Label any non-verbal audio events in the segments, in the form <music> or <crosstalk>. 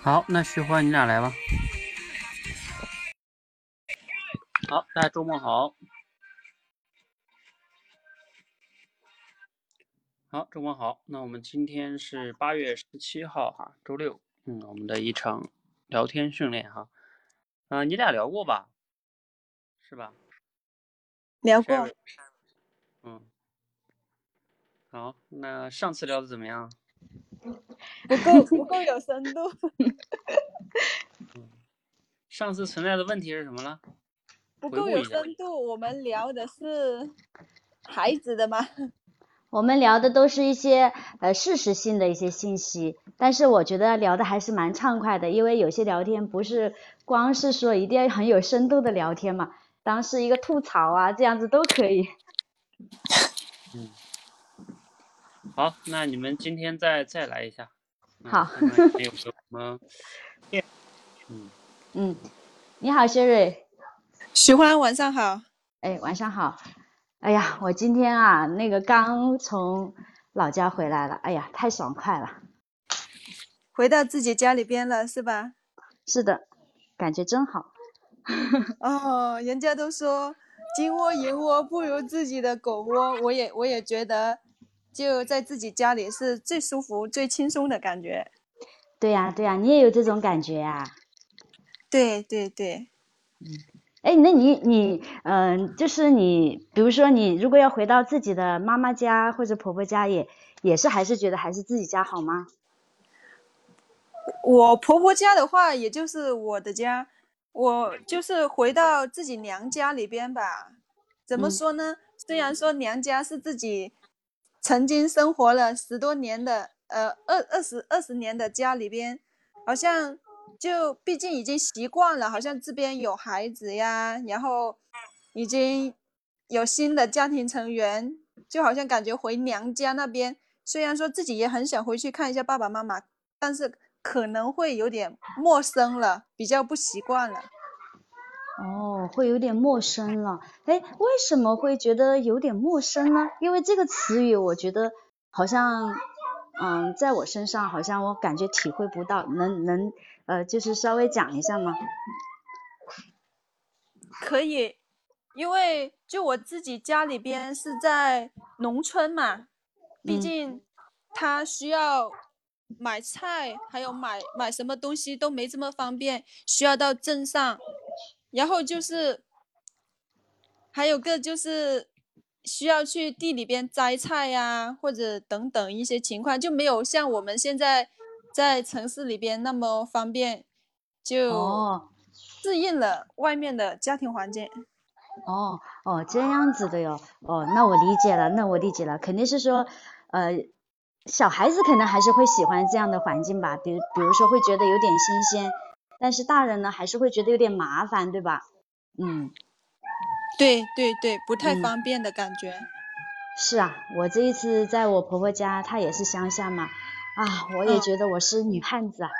好，那徐欢你俩来吧。好，大家周末好。好，周末好。那我们今天是八月十七号哈，周六。嗯，我们的一场聊天训练哈。嗯，你俩聊过吧？是吧？聊过。嗯。好，那上次聊的怎么样？不够，不够有深度。<laughs> 上次存在的问题是什么了？不够有深度。我们聊的是孩子的吗？<laughs> 我们聊的都是一些呃事实性的一些信息，但是我觉得聊的还是蛮畅快的，因为有些聊天不是光是说一定要很有深度的聊天嘛，当是一个吐槽啊，这样子都可以。<laughs> 嗯。好，那你们今天再再来一下。好。有什么？嗯嗯，你好，薛瑞。徐欢，晚上好。哎，晚上好。哎呀，我今天啊，那个刚从老家回来了，哎呀，太爽快了。回到自己家里边了，是吧？是的，感觉真好。<laughs> 哦，人家都说金窝银窝不如自己的狗窝，我也我也觉得。就在自己家里是最舒服、最轻松的感觉。对呀，对呀，你也有这种感觉呀？对对对。嗯，哎，那你你嗯，就是你，比如说你如果要回到自己的妈妈家或者婆婆家，也也是还是觉得还是自己家好吗？我婆婆家的话，也就是我的家，我就是回到自己娘家里边吧。怎么说呢？虽然说娘家是自己。曾经生活了十多年的，呃，二二十二十年的家里边，好像就毕竟已经习惯了，好像这边有孩子呀，然后已经有新的家庭成员，就好像感觉回娘家那边，虽然说自己也很想回去看一下爸爸妈妈，但是可能会有点陌生了，比较不习惯了。哦，会有点陌生了。哎，为什么会觉得有点陌生呢？因为这个词语，我觉得好像，嗯，在我身上好像我感觉体会不到。能能，呃，就是稍微讲一下吗？可以，因为就我自己家里边是在农村嘛，毕竟他需要买菜，还有买买什么东西都没这么方便，需要到镇上。然后就是，还有个就是需要去地里边摘菜呀，或者等等一些情况，就没有像我们现在在城市里边那么方便，就适应了外面的家庭环境。哦哦，这样子的哟。哦，那我理解了，那我理解了，肯定是说，呃，小孩子可能还是会喜欢这样的环境吧，比如比如说会觉得有点新鲜。但是大人呢，还是会觉得有点麻烦，对吧？嗯，对对对，不太方便的感觉。是啊，我这一次在我婆婆家，她也是乡下嘛，啊，我也觉得我是女汉子啊，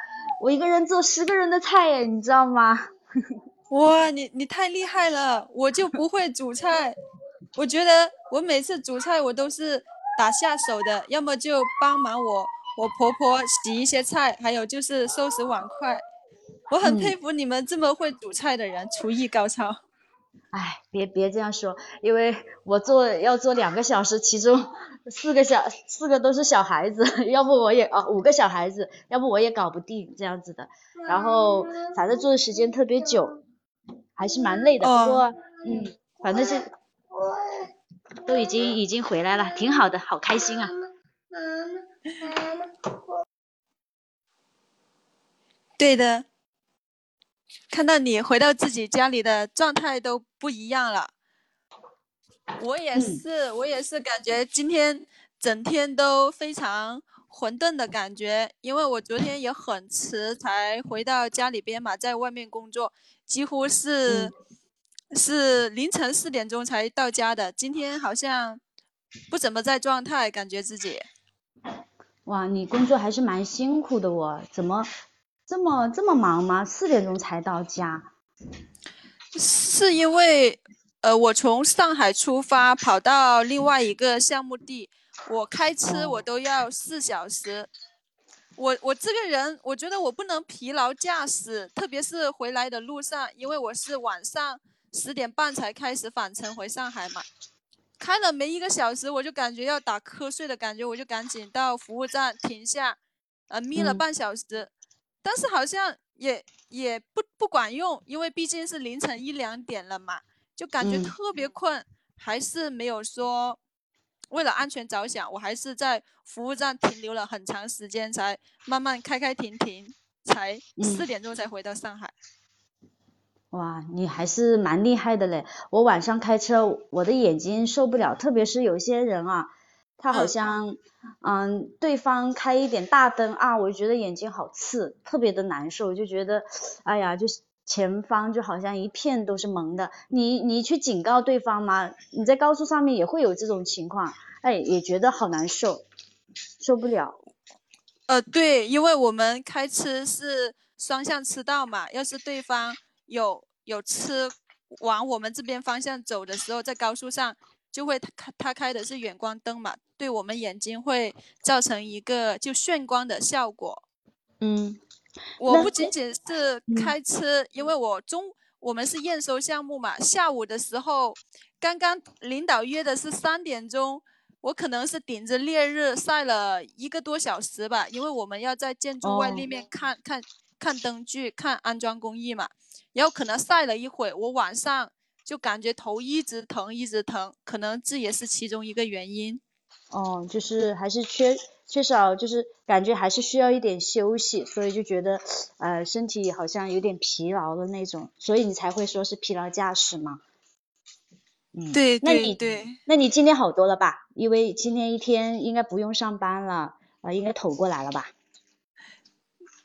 我一个人做十个人的菜耶，你知道吗？<laughs> 哇，你你太厉害了，我就不会煮菜，我觉得我每次煮菜我都是打下手的，要么就帮忙我我婆婆洗一些菜，还有就是收拾碗筷。我很佩服你们这么会煮菜的人，厨艺高超。哎，别别这样说，因为我做要做两个小时，其中四个小四个都是小孩子，<laughs> 要不我也哦五个小孩子，要不我也搞不定这样子的。然后反正做的时间特别久，还是蛮累的。不过嗯，反正是都已经已经回来了，挺好的，好开心啊。对的。看到你回到自己家里的状态都不一样了，我也是，我也是感觉今天整天都非常混沌的感觉，因为我昨天也很迟才回到家里边嘛，在外面工作，几乎是是凌晨四点钟才到家的。今天好像不怎么在状态，感觉自己。哇，你工作还是蛮辛苦的哦，怎么？这么这么忙吗？四点钟才到家，是因为呃，我从上海出发跑到另外一个项目地，我开车我都要四小时，我我这个人，我觉得我不能疲劳驾驶，特别是回来的路上，因为我是晚上十点半才开始返程回上海嘛，开了没一个小时，我就感觉要打瞌睡的感觉，我就赶紧到服务站停下，呃，眯了嗯。半小时，但是好像也也不不管用，因为毕竟是凌晨一两点了嘛，就感觉嗯特别困，还是没有说为了安全着想，我还是在服务站停留了很长时间，才慢慢开开停停，才嗯四点钟才回到上海。哇，你还是蛮厉害的嘞！我晚上开车，我的眼睛受不了，特别是有些人啊，他好嗯像，嗯，对方开一点大灯啊，我就觉得眼睛好刺，特别的难受，就觉得，哎呀，就是前方就好像一片都是蒙的。你你去警告对方吗？你在高速上面也会有这种情况，哎，也觉得好难受，受不了。呃，对，因为我们开车是双向车道嘛，要是对方有有车往我们这边方向走的时候，在高速上就会他开他开的是远光灯嘛，对我们眼睛会造成一个就眩光的效果。嗯我不仅仅是嗯开。车，因为我中我们是验收项目嘛，下午的时候，刚刚领导约的是三点钟，我可能是顶着烈日晒了一个多小时吧，因为我们要在建筑外立。哦面看、看看灯具、看安装工艺嘛，然后可能晒了一会，我晚上就感觉头一直疼，一直疼，可能这也是其中一个原因。哦，就是还是缺缺少，就是感觉还是需要一点休息，所以就觉得呃身体好像有点疲劳的那种，所以你才会说是疲劳驾驶嘛。嗯，对那你对对。那你今天好多了吧？因为今天一天应该不用上班了，呃，应该投过来了吧？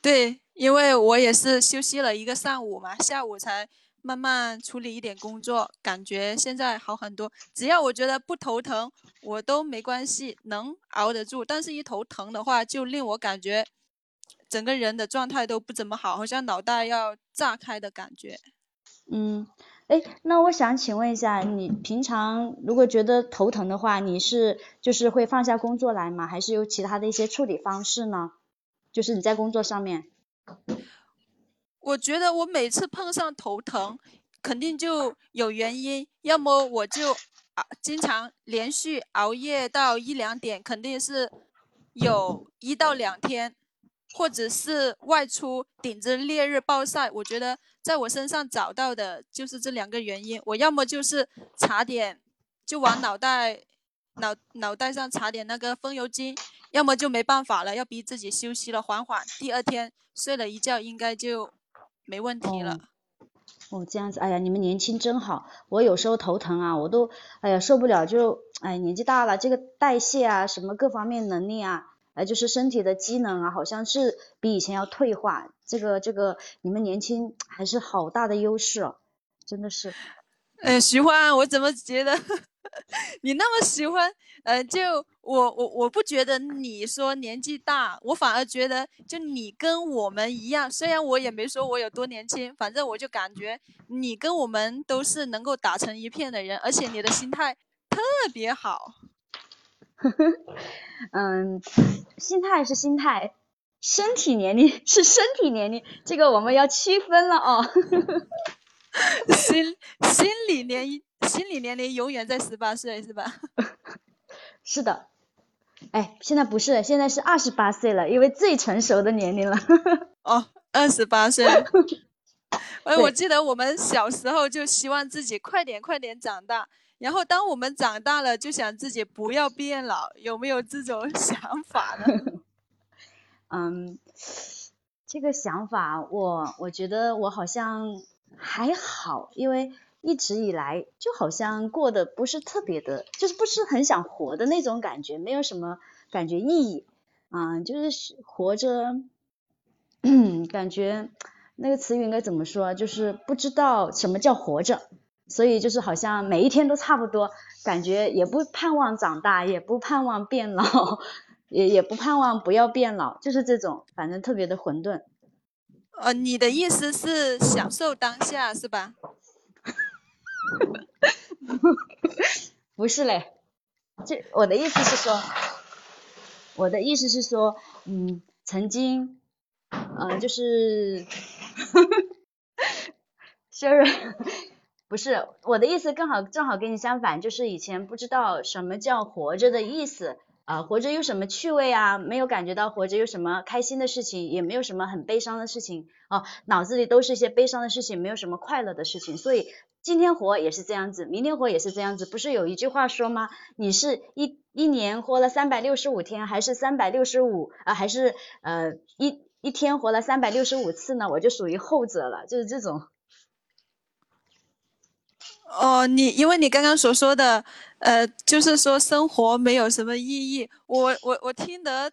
对，因为我也是休息了一个上午嘛，下午才慢慢处理一点工作，感觉现在好很多。只要我觉得不头疼，我都没关系，能熬得住。但是一头疼的话，就令我感觉整个人的状态都不怎么好，好像脑袋要炸开的感觉。嗯，哎，那我想请问一下，你平常如果觉得头疼的话，你是就是会放下工作来吗？还是有其他的一些处理方式呢？就是你在工作上面。我觉得我每次碰上头疼，肯定就有原因，要么我就啊经常连续熬夜到一两点，肯定是有一到两天，或者是外出顶着烈日暴晒。我觉得在我身上找到的就是这两个原因，我要么就是擦点，就往脑袋脑脑袋上擦点那个风油精，要么就没办法了，要逼自己休息了，缓缓，第二天睡了一觉应该就没问题了。哦，这样子，哎呀，你们年轻真好。我有时候头疼啊，我都，哎呀，受不了，就，哎，年纪大了，这个代谢啊，什么各方面能力啊，哎，就是身体的机能啊，好像是比以前要退化。这个，这个，你们年轻还是好大的优势哦，真的是。哎，徐欢，我怎么觉得 <laughs> 你那么喜欢？呃，就我我我不觉得你说年纪大，我反而觉得就你跟我们一样，虽然我也没说我有多年轻，反正我就感觉你跟我们都是能够打成一片的人，而且你的心态特别好。<laughs> 嗯，心态是心态，身体年龄是身体年龄，这个我们要区分了哦。<laughs> 心心理年心理年龄永远在十八岁，是吧？<laughs> 是的，哎，现在不是，现在是二十八岁了，因为最成熟的年龄了。<laughs> 哦，二十八岁。<laughs> 哎，我记得我们小时候就希望自己快点快点长大，然后当我们长大了，就想自己不要变老，有没有这种想法呢？嗯，这个想法我我觉得我好像还好，因为一直以来就好像过得不是特别的，就是不是很想活的那种感觉，没有什么感觉意义，嗯，就是活着，<clears throat> 感觉那个词语应该怎么说？就是不知道什么叫活着，所以就是好像每一天都差不多，感觉也不盼望长大，也不盼望变老。也也不盼望不要变老，就是这种，反正特别的混沌。呃，你的意思是享受当下是吧？<laughs> 不是嘞，这我的意思是说，我的意思是说，嗯，曾经，嗯，就是，<laughs> 呵呵 sorry，不是我的意思，刚好正好跟你相反，就是以前不知道什么叫活着的意思。啊，活着有什么趣味啊？没有感觉到活着有什么开心的事情，也没有什么很悲伤的事情哦，脑子里都是一些悲伤的事情，没有什么快乐的事情。所以今天活也是这样子，明天活也是这样子。不是有一句话说吗？你是一一年活了三百六十五天，还是三百六十五啊？还是呃一一天活了三百六十五次呢？我就属于后者了，就是这种。哦，你因为你刚刚所说的，呃，就是说生活没有什么意义，我我我听得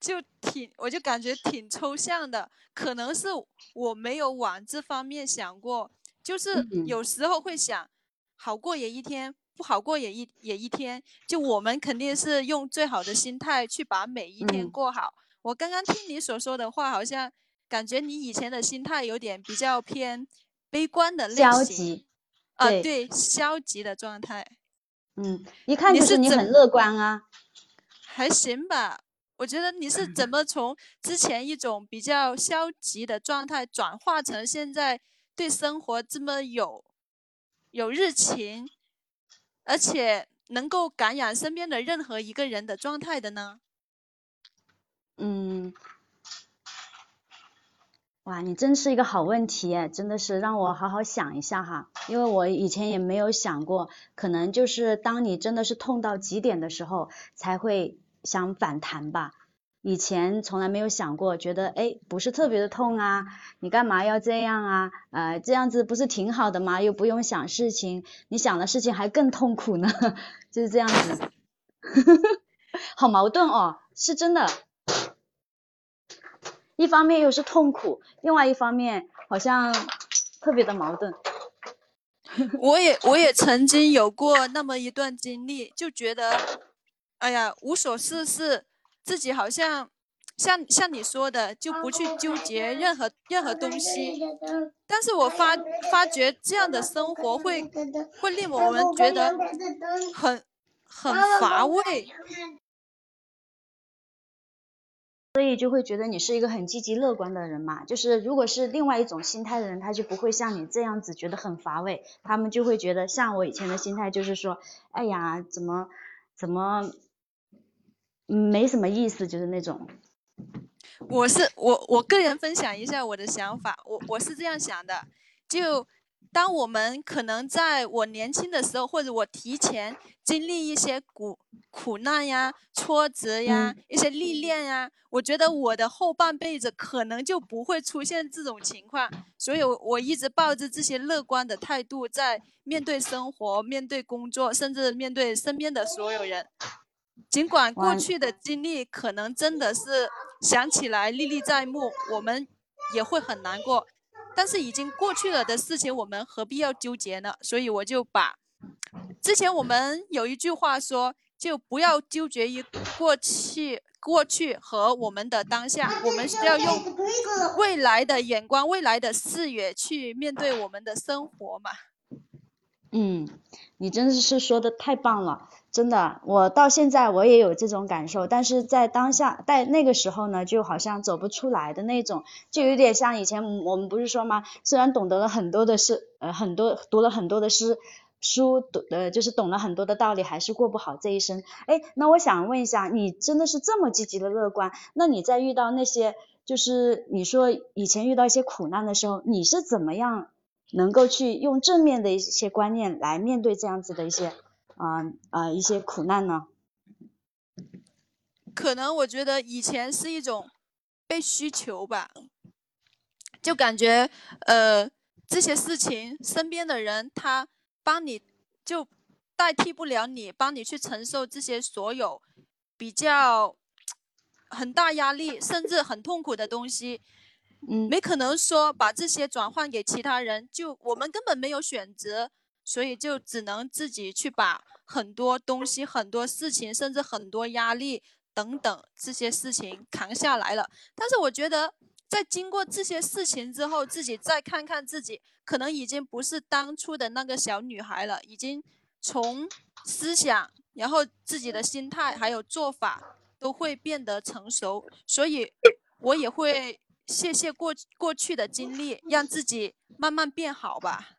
就挺，我就感觉挺抽象的，可能是我没有往这方面想过，就是有时候会想，好过也一天，不好过也一也一天，就我们肯定是用最好的心态去把每一天过好。我刚刚听你所说的话，好像感觉你以前的心态有点比较偏悲观的类型。消极。啊，对，消极的状态。嗯，一看就是你很乐观啊。还行吧，我觉得你是怎么从之前一种比较消极的状态转化成现在对生活这么有有热情，而且能够感染身边的任何一个人的状态的呢？嗯。哇，你真是一个好问题，真的是让我好好想一下哈，因为我以前也没有想过，可能就是当你真的是痛到极点的时候，才会想反弹吧。以前从来没有想过，觉得哎，不是特别的痛啊，你干嘛要这样啊？呃，这样子不是挺好的吗？又不用想事情，你想的事情还更痛苦呢，<laughs> 就是这样子，<laughs> 好矛盾哦，是真的。一方面又是痛苦，另外一方面好像特别的矛盾。<laughs> 我也我也曾经有过那么一段经历，就觉得，哎呀无所事事，自己好像像像你说的，就不去纠结任何任何东西。但是我发发觉这样的生活会会令我们觉得很很乏味。所以就会觉得你是一个很积极乐观的人嘛，就是如果是另外一种心态的人，他就不会像你这样子觉得很乏味，他们就会觉得像我以前的心态就是说，哎呀，怎么怎么，没什么意思，就是那种。我是我我个人分享一下我的想法，我我是这样想的，就。当我们可能在我年轻的时候，或者我提前经历一些苦苦难呀、挫折呀、一些历练呀，我觉得我的后半辈子可能就不会出现这种情况。所以，我一直抱着这些乐观的态度在面对生活、面对工作，甚至面对身边的所有人。尽管过去的经历可能真的是想起来历历在目，我们也会很难过。但是已经过去了的事情，我们何必要纠结呢？所以我就把之前我们有一句话说，就不要纠结于过去，过去和我们的当下，我们是要用未来的眼光、未来的视野去面对我们的生活嘛。嗯，你真的是说的太棒了。真的，我到现在我也有这种感受，但是在当下，在那个时候呢，就好像走不出来的那种，就有点像以前我们不是说吗？虽然懂得了很多的事，呃，很多读了很多的诗书，懂呃，就是懂了很多的道理，还是过不好这一生。哎，那我想问一下，你真的是这么积极的乐观？那你在遇到那些，就是你说以前遇到一些苦难的时候，你是怎么样能够去用正面的一些观念来面对这样子的一些？啊啊！一些苦难呢？可能我觉得以前是一种被需求吧，就感觉呃这些事情身边的人他帮你就代替不了你，帮你去承受这些所有比较很大压力甚至很痛苦的东西。嗯，没可能说把这些转换给其他人，就我们根本没有选择。所以就只能自己去把很多东西、很多事情，甚至很多压力等等这些事情扛下来了。但是我觉得，在经过这些事情之后，自己再看看自己，可能已经不是当初的那个小女孩了，已经从思想，然后自己的心态还有做法都会变得成熟。所以我也会谢谢过过去的经历，让自己慢慢变好吧。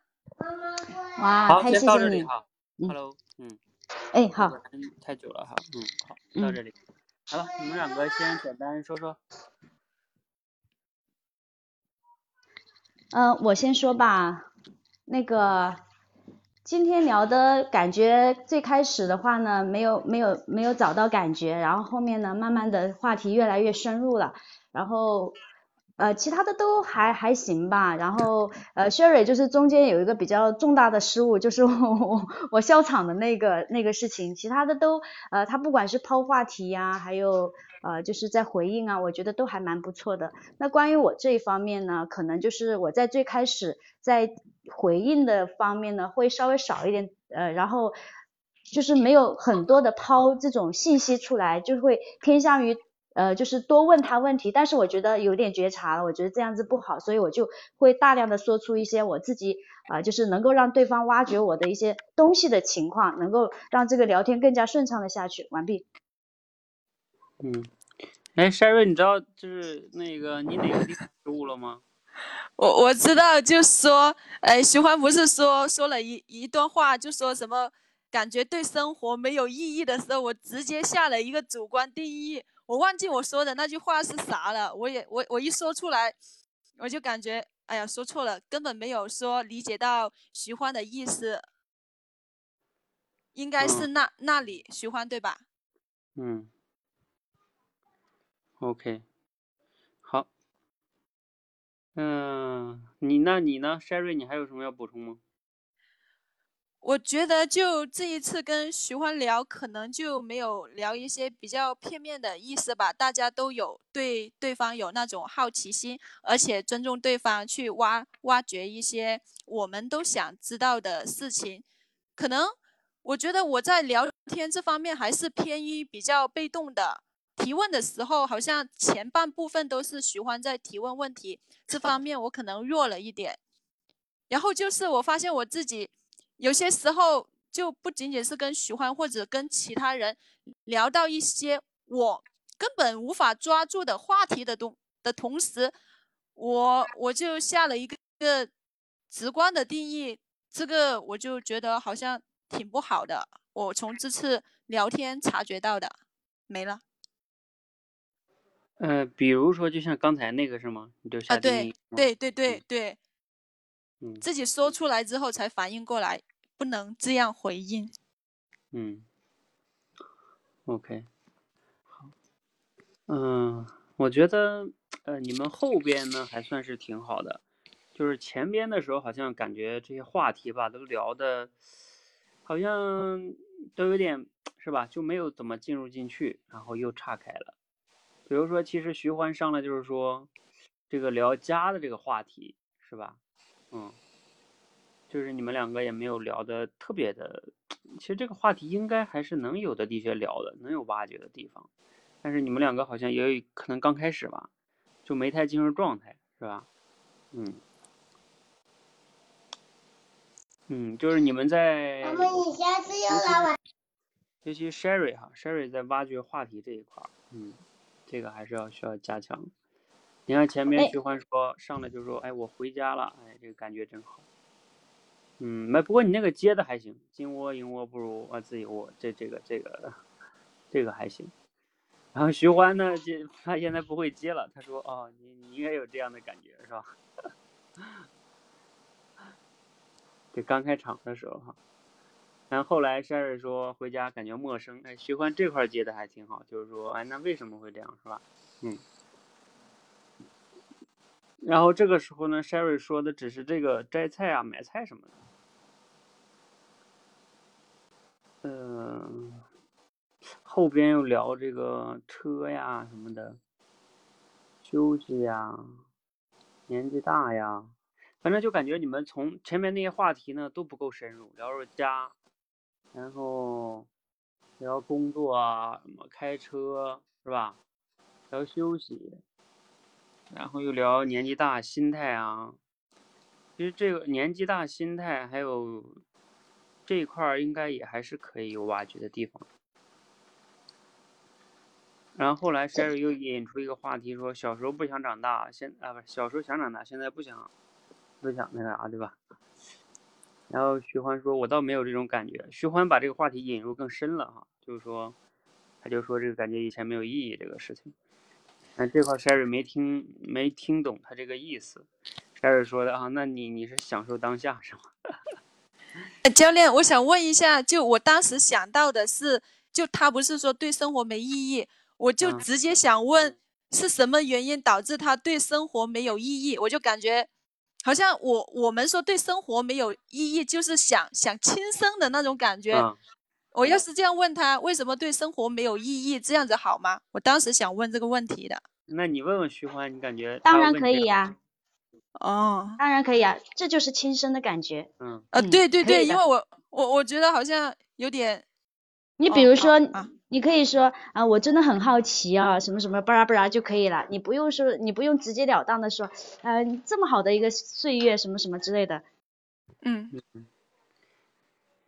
哇，好，太谢先到谢你。这里哈。嗯 Hello，嗯，哎，好太久了哈。嗯，好，到嗯这里。好了，你们两个先简单说说。嗯、我先说吧。那个，今天聊的感觉最开始的话呢，没有没有没有找到感觉，然后后面呢，慢慢的话题越来越深入了，然后。呃，其他的都还还行吧，然后呃，Sherry 就是中间有一个比较重大的失误，就是我我 <laughs> 我笑场的那个那个事情，其他的都呃，他不管是抛话题呀、还有呃就是在回应啊，我觉得都还蛮不错的。那关于我这一方面呢，可能就是我在最开始在回应的方面呢，会稍微少一点，呃，然后就是没有很多的抛这种信息出来，就会偏向于呃，就是多问他问题，但是我觉得有点觉察了，我觉得这样子不好，所以我就会大量的说出一些我自己啊、呃就是能够让对方挖掘我的一些东西的情况，能够让这个聊天更加顺畅的下去。完毕。嗯，哎，Sherry，你知道就是那个你哪个地方失误了吗？<laughs> 我我知道，就说，呃，徐欢不是说说了一一段话，就说什么感觉对生活没有意义的时候，我直接下了一个主观定义，我忘记我说的那句话是啥了，我也我我一说出来，我就感觉，哎呀，说错了，根本没有说理解到徐欢的意思，应该是嗯那那里徐欢对吧？嗯，OK，好。嗯，你那你呢，Sherry，你还有什么要补充吗？我觉得就这一次跟徐欢聊，可能就没有聊一些比较片面的意思吧。大家都有对对方有那种好奇心，而且尊重对方，去挖挖掘一些我们都想知道的事情。可能我觉得我在聊天这方面还是偏于比较被动的。提问的时候，好像前半部分都是徐欢在提问问题，这方面我可能弱了一点。然后就是我发现我自己有些时候就不仅仅是跟徐欢或者跟其他人聊到一些我根本无法抓住的话题的东的同时，我我就下了一个个直观的定义，这个我就觉得好像挺不好的。我从这次聊天察觉到的，没了呃，比如说，就像刚才那个是吗？你就啊，下定对义吗？对对对对，嗯自己说出来之后才反应过来，不能这样回应。嗯，OK，好，嗯，我觉得呃，你们后边呢还算是挺好的，就是前边的时候好像感觉这些话题吧都聊的，好像都有点是吧，就没有怎么进入进去，然后又岔开了。比如说，其实徐欢上来就是说这个聊家的这个话题是吧？嗯，就是你们两个也没有聊的特别的，<tsk> 其实这个话题应该还是能有的地方聊的，能有挖掘的地方。但是你们两个好像也有可能刚开始吧，就没太进入状态，是吧？嗯，嗯，就是你们在，妈妈，你下次又来玩。尤其 Sherry 哈，Sherry 在挖掘话题这一块儿，嗯，这个还是要需要加强。你看前面哎徐欢说上来就说，哎，我回家了，哎，这个感觉真好。嗯，没，不过你那个接的还行，金窝银窝不如啊自己窝，这这个这个这个还行。然后徐欢呢，接他现在不会接了，他说哦，你你应该有这样的感觉是吧？<laughs> 这刚开场的时候哈，然后后来 Sherry 说回家感觉陌生，哎，徐欢这块接的还挺好，就是说，哎，那为什么会这样是吧？嗯。然后这个时候呢，Sherry 说的只是这个摘菜啊、买菜什么的。嗯、后边又聊这个车呀什么的，休息呀，年纪大呀，反正就感觉你们从前面那些话题呢都不够深入，聊着家，然后聊工作啊，什么开车是吧？聊休息，然后又聊年纪大心态啊。其实这个年纪大心态还有这一块儿，应该也还是可以有挖掘的地方。然后后来 Sherry 又引出一个话题，说小时候不想长大，现啊不是小时候想长大，现在不想不想那个啥，对吧？然后徐欢说，我倒没有这种感觉。徐欢把这个话题引入更深了哈，就是说，他就说这个感觉以前没有意义这个事情。但这块 Sherry 没听没听懂他这个意思。Sherry 说的啊，那你你是享受当下是吗？<laughs> 呃教练，我想问一下，就我当时想到的是，就他不是说对生活没意义，我就嗯直接想问是什么原因导致他对生活没有意义？我就感觉好像我我们说对生活没有意义，就是想想轻生的那种感觉。啊，我要是这样问他，为什么对生活没有意义？这样子好吗？我当时想问这个问题的。那你问问徐欢，你感觉当然可以呀、哦，当然可以啊，这就是亲身的感觉。嗯呃，嗯对对对，因为我我我觉得好像有点，你比如说，啊你可以说啊，我真的很好奇啊，什么什么巴拉巴拉就可以了，你不用说，你不用直截了当的说，呃，这么好的一个岁月，什么什么之类的。嗯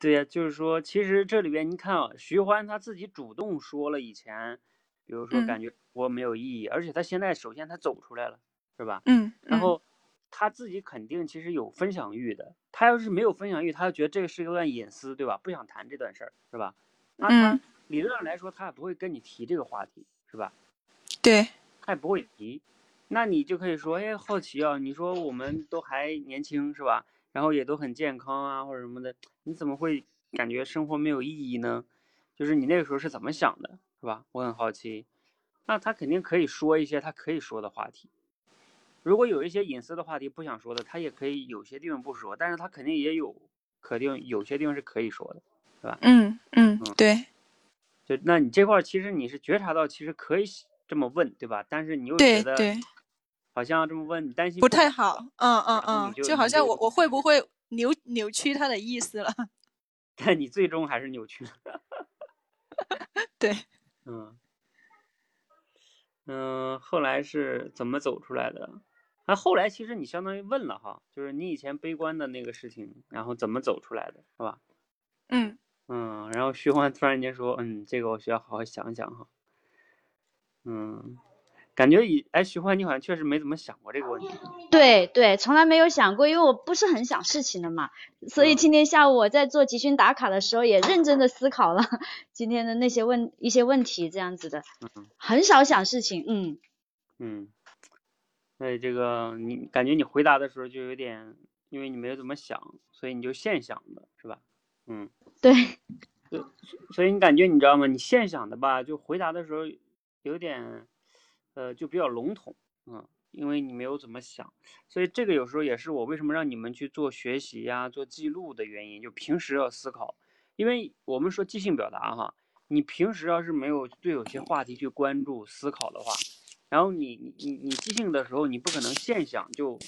对呀、就是说，其实这里边你看啊，徐欢他自己主动说了以前，比如说嗯感觉我没有意义，而且他现在首先他走出来了，是吧？嗯，嗯然后他自己肯定其实有分享欲的，他要是没有分享欲，他就觉得这个是一段隐私，对吧？不想谈这段事儿，是吧？那他嗯理论上来说，他也不会跟你提这个话题，是吧？对，他也不会提，那你就可以说，哎，好奇啊，你说我们都还年轻是吧？然后也都很健康啊，或者什么的，你怎么会感觉生活没有意义呢？就是你那个时候是怎么想的，是吧？我很好奇。那他肯定可以说一些他可以说的话题。如果有一些隐私的话题不想说的，他也可以有些地方不说，但是他肯定也有肯定有些地方是可以说的。是吧嗯嗯对就那你这块儿其实你是觉察到其实可以这么问，对吧？但是你又觉得好像这么问你担心不太好。嗯嗯嗯，就好像我我会不会扭扭曲他的意思了？但 <laughs> 你最终还是扭曲了。<laughs> 对，<laughs> 嗯嗯，后来是怎么走出来的？那后来其实你相当于问了哈，就是你以前悲观的那个事情，然后怎么走出来的，是吧？嗯嗯，然后徐欢突然间说，嗯，这个我需要好好想想哈。嗯，感觉以哎，徐欢你好像确实没怎么想过这个问题。对对，从来没有想过，因为我不是很想事情的嘛，所以嗯今天下午我在做集训打卡的时候，也认真的思考了今天的那些问一些问题，这样子的，嗯很少想事情，嗯，嗯，所以这个你感觉你回答的时候就有点，因为你没有怎么想，所以你就现想的是吧？嗯。<laughs> 对，所以你感觉你知道吗？你现想的吧，就回答的时候有点，呃，就比较笼统，嗯，因为你没有怎么想，所以这个有时候也是我为什么让你们去做学习呀、做记录的原因，就平时要思考，因为我们说即兴表达哈，你平时要是没有对有些话题去关注思考的话，然后你你你你即兴的时候，你不可能现想就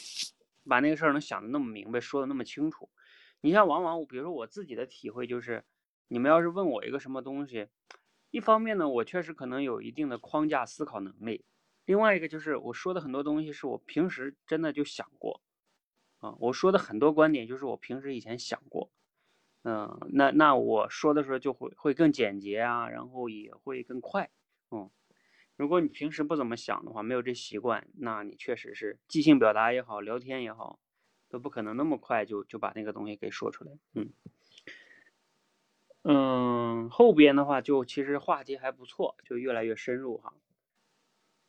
把那个事儿能想的那么明白，说的那么清楚。你像往往我比如说我自己的体会就是，你们要是问我一个什么东西，一方面呢，我确实可能有一定的框架思考能力，另外一个就是我说的很多东西是我平时真的就想过，啊，我说的很多观点就是我平时以前想过，嗯，那那我说的时候就会会更简洁啊，然后也会更快，嗯，如果你平时不怎么想的话，没有这习惯，那你确实是即兴表达也好，聊天也好，都不可能那么快就就把那个东西给说出来，嗯。嗯，后边的话就其实话题还不错，就越来越深入哈。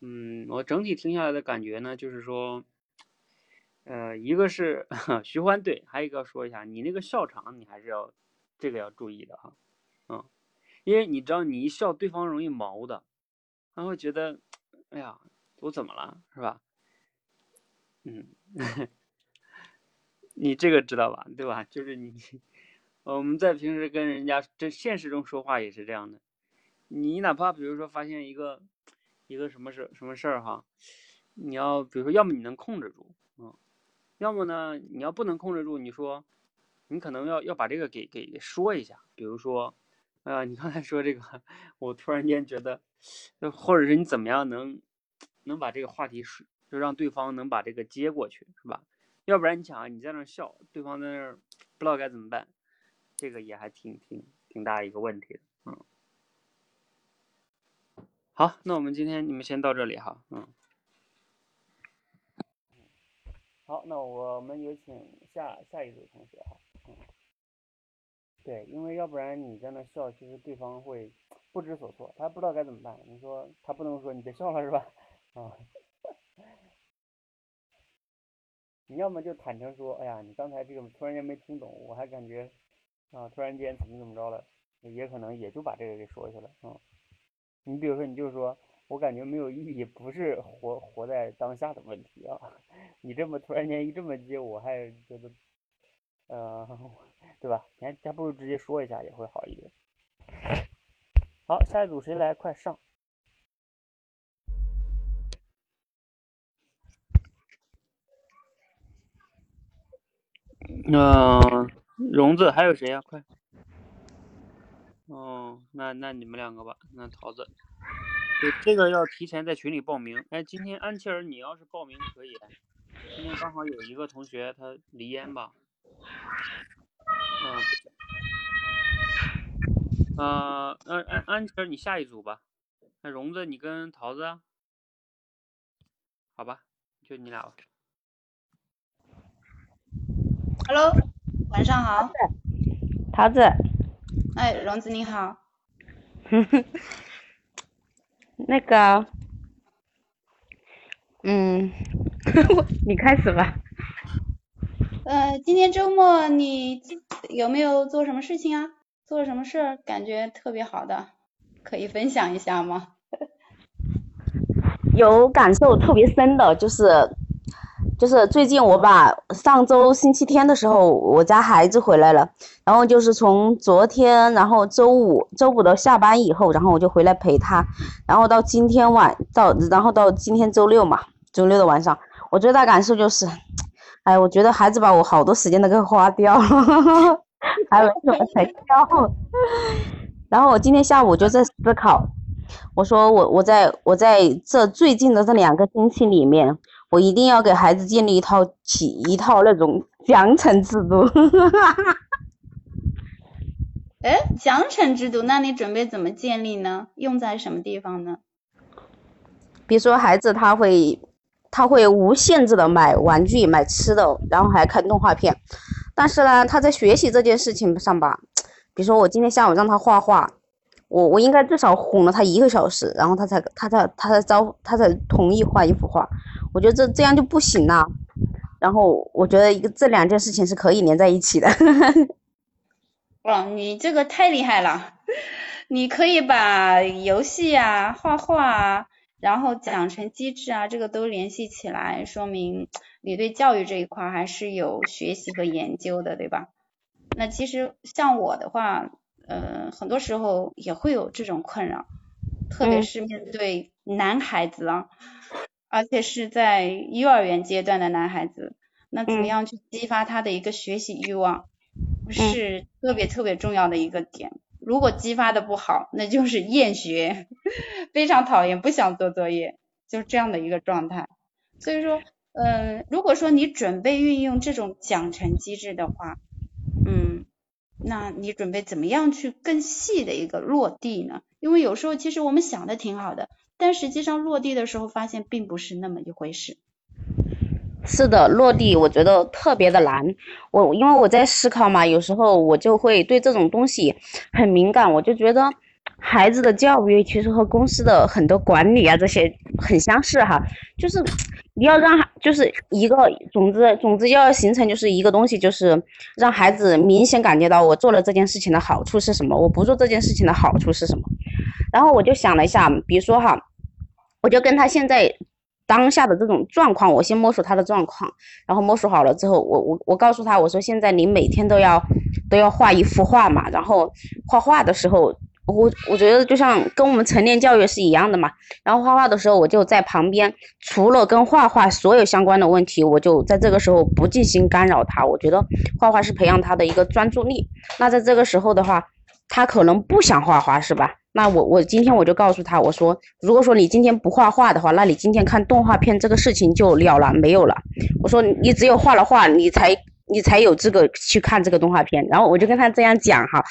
嗯，我整体听下来的感觉呢，就是说，呃，一个是 <laughs> 徐欢对，还有一个要说一下，你那个笑场你还是要这个要注意的哈。嗯，因为你知道你一笑，对方容易毛的，他会觉得，哎呀，我怎么了，是吧？嗯，<laughs> 你这个知道吧？对吧？就是你。我们在平时跟人家这现实中说话也是这样的，你哪怕比如说发现一个一个什么事什么事儿哈，你要比如说要么你能控制住，嗯，要么呢你要不能控制住，你说你可能要要把这个给给说一下，比如说，啊、你刚才说这个，<laughs> 我突然间觉得，或者是你怎么样能能把这个话题说，就让对方能把这个接过去，是吧？要不然你想啊，你在那儿笑，对方在那儿不知道该怎么办。这个也还挺挺挺大一个问题的，好，那我们今天你们先到这里哈，嗯。好，那我们有请下下一组同学哈，嗯。对，因为要不然你在那笑，其实对方会不知所措，他不知道该怎么办。你说他不能说你别笑了是吧？啊。你要么就坦诚说，哎呀，你刚才这个突然间没听懂，我还感觉啊，突然间怎么怎么着了，也可能也就把这个给说去了，嗯。你比如说，你就说，我感觉没有意义，不是活活在当下的问题啊。<laughs> 你这么突然间一这么接，我还觉得，呃，<laughs> 对吧？你还还不如直接说一下也会好一点。好，下一组谁来？快上。嗯，荣子还有谁呀？快。哦，那那你们两个吧。那桃子，对这个要提前在群里报名。哎，今天安琪儿，你要是报名可以。今天刚好有一个同学他离烟吧。嗯。呃，安安安琪儿，你下一组吧。那荣子，你跟桃子。好吧，就你俩吧。Hello，晚上好，桃子。哎，荣子你好。<laughs> 那个，嗯，<laughs> 你开始吧。呃，今天周末你有没有做什么事情啊？做了什么事儿？感觉特别好的，可以分享一下吗？<laughs> 有感受特别深的，就是。就是最近我把上周星期天的时候，我家孩子回来了，然后就是从昨天，然后周五周五的下班以后，然后我就回来陪他，然后到今天晚到，然后到今天周六嘛，周六的晚上，我最大感受就是，哎，我觉得孩子把我好多时间都给花掉了，<laughs> 还没怎么睡觉，然后我今天下午就在思考，我说我我在我在这最近的这两个星期里面。我一定要给孩子建立一套起一套那种奖惩制度。<laughs> 哎，奖惩制度，那你准备怎么建立呢？用在什么地方呢？比如说，孩子他会他会无限制的买玩具、买吃的，然后还看动画片。但是呢，他在学习这件事情上吧，比如说我今天下午让他画画。我我应该至少哄了他一个小时，然后他才他才他才招他才同意画一幅画。我觉得这这样就不行了。然后我觉得一个这两件事情是可以连在一起的。<laughs> 哇，你这个太厉害了！你可以把游戏啊、画画啊，然后奖惩机制啊，这个都联系起来，说明你对教育这一块还是有学习和研究的，对吧？那其实像我的话。呃，很多时候也会有这种困扰，特别是面对男孩子啊，而且是在幼儿园阶段的男孩子，那怎么样去激发他的一个学习欲望，是特别特别重要的一个点。如果激发的不好，那就是厌学，<laughs> 非常讨厌，不想做作业，就是这样的一个状态。所以说，嗯，如果说你准备运用这种奖惩机制的话，嗯。那你准备怎么样去更细的一个落地呢？因为有时候其实我们想的挺好的，但实际上落地的时候发现并不是那么一回事。是的，落地我觉得特别的难。我因为我在思考嘛，有时候我就会对这种东西很敏感，我就觉得。孩子的教育其实和公司的很多管理啊这些很相似哈，就是你要让就是一个总之总之要形成就是一个东西，就是让孩子明显感觉到我做了这件事情的好处是什么，我不做这件事情的好处是什么。然后我就想了一下，比如说哈，我就跟他现在当下的这种状况，我先摸索他的状况，然后摸索好了之后，我我我告诉他，我说现在你每天都要都要画一幅画嘛，然后画画的时候。我我觉得就像跟我们成年教育是一样的嘛，然后画画的时候我就在旁边，除了跟画画所有相关的问题，我就在这个时候不进行干扰他。我觉得画画是培养他的一个专注力。那在这个时候的话，他可能不想画画是吧？那我我今天我就告诉他，我说如果说你今天不画画的话，那你今天看动画片这个事情就了了没有了。我说你只有画了画，你才你才有资格去看这个动画片。然后我就跟他这样讲哈，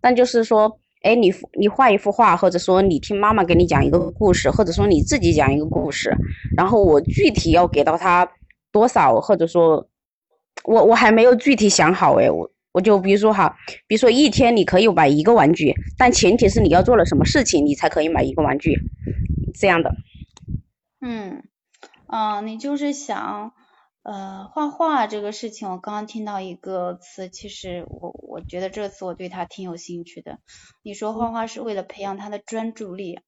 但就是说。哎，你你画一幅画，或者说你听妈妈给你讲一个故事，或者说你自己讲一个故事，然后我具体要给到他多少，或者说，我我还没有具体想好哎，我我就比如说哈，比如说一天你可以买一个玩具，但前提是你要做了什么事情，你才可以买一个玩具，这样的。嗯，啊，你就是想。呃，画画这个事情，我刚刚听到一个词，其实我我觉得这个词我对他挺有兴趣的。你说画画是为了培养他的专注力，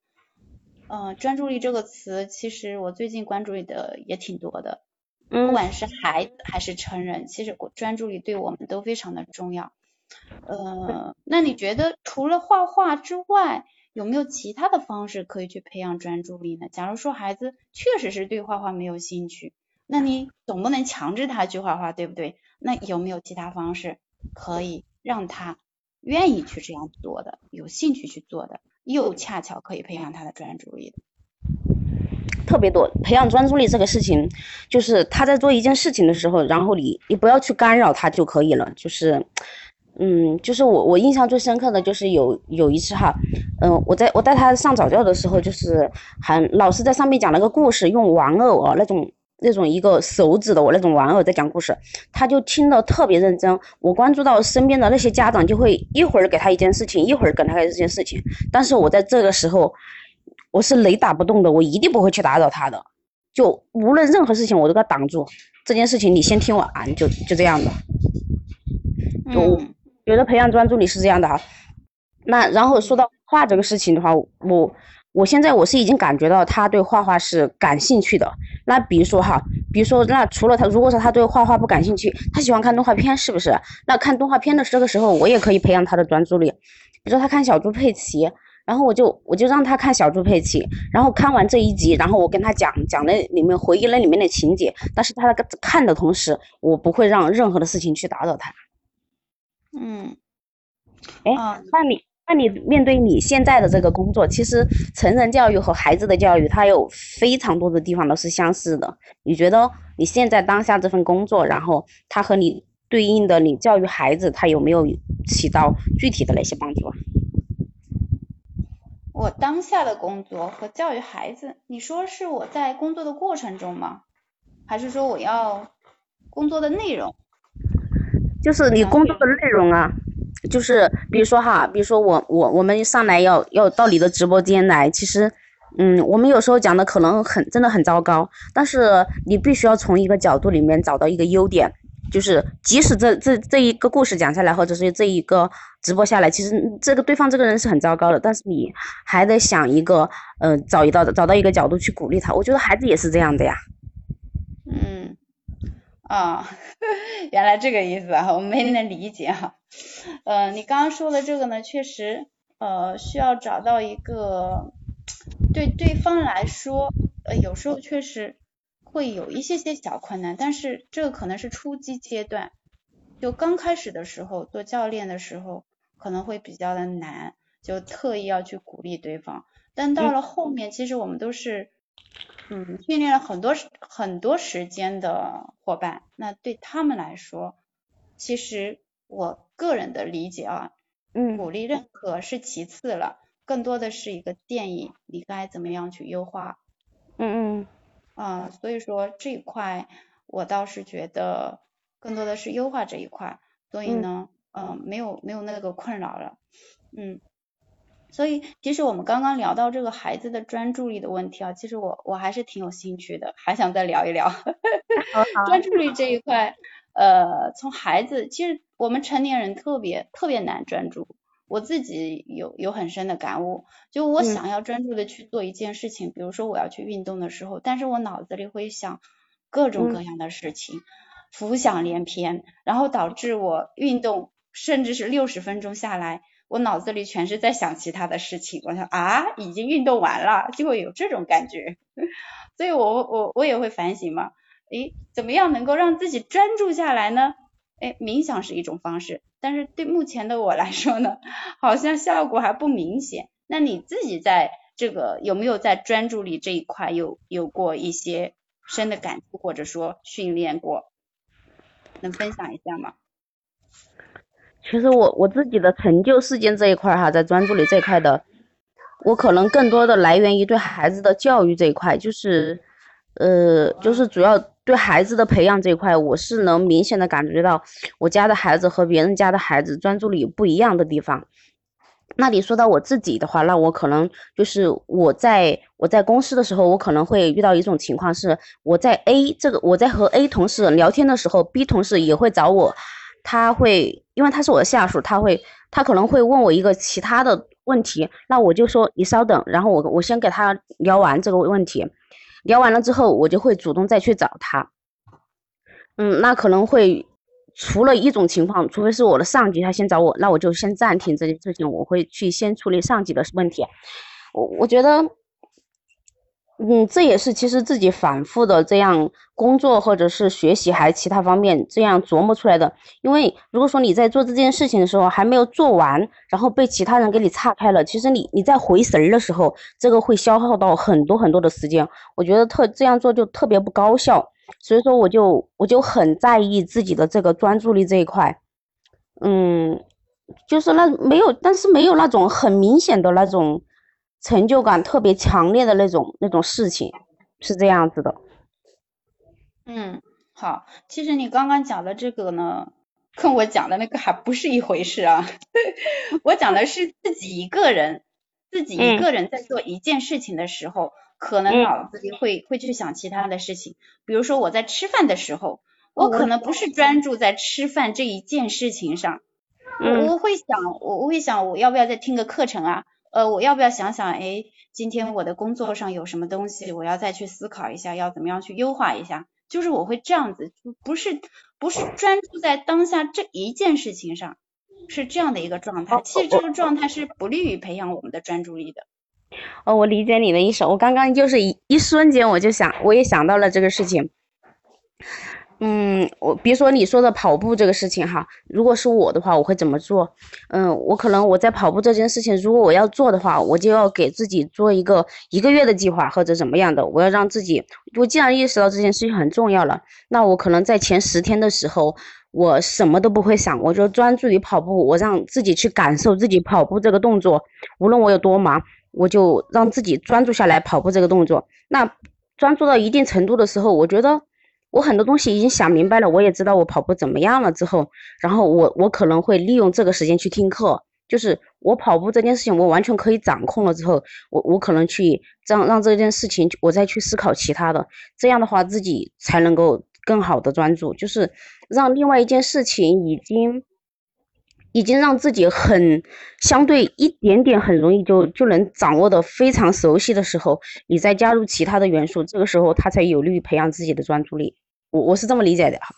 嗯，专注力这个词，其实我最近关注的也挺多的。不管是孩子还是成人，其实专注力对我们都非常的重要。呃，那你觉得除了画画之外，有没有其他的方式可以去培养专注力呢？假如说孩子确实是对画画没有兴趣。那你总不能强制他去画画，对不对？那有没有其他方式可以让他愿意去这样做的，有兴趣去做的，又恰巧可以培养他的专注力的？特别多，培养专注力这个事情，就是他在做一件事情的时候，然后你你不要去干扰他就可以了。就是，嗯，就是我我印象最深刻的就是有有一次哈，嗯，我在我带他上早教的时候，就是还老师在上面讲了个故事，用玩偶啊那种。那种一个手指的我那种玩偶在讲故事，他就听得特别认真。我关注到身边的那些家长就会一会儿给他一件事情，一会儿给他一件事情。但是我在这个时候，我是雷打不动的，我一定不会去打扰他的。就无论任何事情，我都给他挡住。这件事情你先听完，就就这样的。就觉得培养专注力是这样的哈。那然后说到画这个事情的话，我。我现在我是已经感觉到他对画画是感兴趣的。那比如说哈，比如说那除了他，如果说他对画画不感兴趣，他喜欢看动画片，是不是？那看动画片的这个时候，我也可以培养他的专注力。比如说他看小猪佩奇，然后我就我就让他看小猪佩奇，然后看完这一集，然后我跟他讲讲那里面回忆那里面的情节。但是他看的同时，我不会让任何的事情去打扰他。嗯，哎，那你？那你面对你现在的这个工作，其实成人教育和孩子的教育，它有非常多的地方都是相似的。你觉得你现在当下这份工作，然后它和你对应的你教育孩子，它有没有起到具体的那些帮助啊？我当下的工作和教育孩子，你说是我在工作的过程中吗？还是说我要工作的内容？就是你工作的内容啊。就是比如说哈，比如说我我我们上来要要到你的直播间来，其实，嗯，我们有时候讲的可能很真的很糟糕，但是你必须要从一个角度里面找到一个优点，就是即使这这这一个故事讲下来，或者是这一个直播下来，其实这个对方这个人是很糟糕的，但是你还得想一个，嗯，找一道找到一个角度去鼓励他。我觉得孩子也是这样的呀。嗯，啊，<laughs> 原来这个意思啊，我没能理解哈。呃，你刚刚说的这个呢，确实，呃，需要找到一个对对方来说，呃，有时候确实会有一些些小困难，但是这个可能是初级阶段，就刚开始的时候做教练的时候可能会比较的难，就特意要去鼓励对方，但到了后面，其实我们都是，嗯，训练了很多很多时间的伙伴，那对他们来说，其实。我个人的理解啊，嗯，鼓励认可是其次了，更多的是一个建议，你该怎么样去优化，嗯嗯，啊，所以说这一块我倒是觉得更多的是优化这一块，所以呢，嗯，没有没有那个困扰了，嗯，所以其实我们刚刚聊到这个孩子的专注力的问题啊，其实我我还是挺有兴趣的，还想再聊一聊，专注力这一块。呃，从孩子，其实我们成年人特别特别难专注。我自己有有很深的感悟，就我想要专注的去做一件事情，比如说我要去运动的时候，但是我脑子里会想各种各样的事情，浮想联翩，然后导致我运动甚至是六十分钟下来，我脑子里全是在想其他的事情。我想啊，已经运动完了，就会有这种感觉，<laughs> 所以我我我也会反省嘛。诶，怎么样能够让自己专注下来呢？诶，冥想是一种方式，但是对目前的我来说呢，好像效果还不明显。那你自己在这个有没有在专注力这一块有有过一些深的感触，或者说训练过？能分享一下吗？其实我我自己的成就事件这一块哈，在专注力这一块的，我可能更多的来源于对孩子的教育这一块，就是呃，就是主要对孩子的培养这一块，我是能明显的感觉到我家的孩子和别人家的孩子专注力不一样的地方。那你说到我自己的话，那我可能就是我在我在公司的时候，我可能会遇到一种情况是，我在 A 这个我在和 A 同事聊天的时候，B 同事也会找我，他会因为他是我的下属，他会他可能会问我一个其他的问题，那我就说你稍等，然后我我先给他聊完这个问题，聊完了之后，我就会主动再去找他，嗯，那可能会。除了一种情况，除非是我的上级他先找我，那我就先暂停这件事情，我会去先处理上级的问题。我我觉得，嗯，这也是其实自己反复的这样工作或者是学习还其他方面这样琢磨出来的。因为如果说你在做这件事情的时候还没有做完，然后被其他人给你岔开了，其实你你在回神儿的时候，这个会消耗到很多很多的时间。我觉得特这样做就特别不高效。所以说，我就我就很在意自己的这个专注力这一块，嗯，就是那没有，但是没有那种很明显的那种成就感特别强烈的那种那种事情，是这样子的。嗯，好，其实你刚刚讲的这个呢，跟我讲的那个还不是一回事啊。<laughs> 我讲的是自己一个人，自己一个人在做一件事情的时候。可能脑子里会会去想其他的事情，比如说我在吃饭的时候，我可能不是专注在吃饭这一件事情上，我我会想，我我会想我要不要再听个课程啊，呃，我要不要想想，哎，今天我的工作上有什么东西，我要再去思考一下，要怎么样去优化一下，就是我会这样子，不是不是专注在当下这一件事情上，是这样的一个状态，其实这个状态是不利于培养我们的专注力的。哦，我理解你的意思。我刚刚就是一一瞬间，我就想，我也想到了这个事情。嗯，我比如说你说的跑步这个事情哈，如果是我的话，我会怎么做？嗯，我可能我在跑步这件事情，如果我要做的话，我就要给自己做一个一个月的计划或者怎么样的。我要让自己，我既然意识到这件事情很重要了，那我可能在前十天的时候，我什么都不会想，我就专注于跑步，我让自己去感受自己跑步这个动作，无论我有多忙。我就让自己专注下来跑步这个动作。那专注到一定程度的时候，我觉得我很多东西已经想明白了，我也知道我跑步怎么样了之后，然后我我可能会利用这个时间去听课。就是我跑步这件事情，我完全可以掌控了之后，我我可能去让让这件事情，我再去思考其他的。这样的话，自己才能够更好的专注。就是让另外一件事情已经。已经让自己很相对一点点很容易就就能掌握的非常熟悉的时候，你再加入其他的元素，这个时候它才有利于培养自己的专注力。我我是这么理解的哈。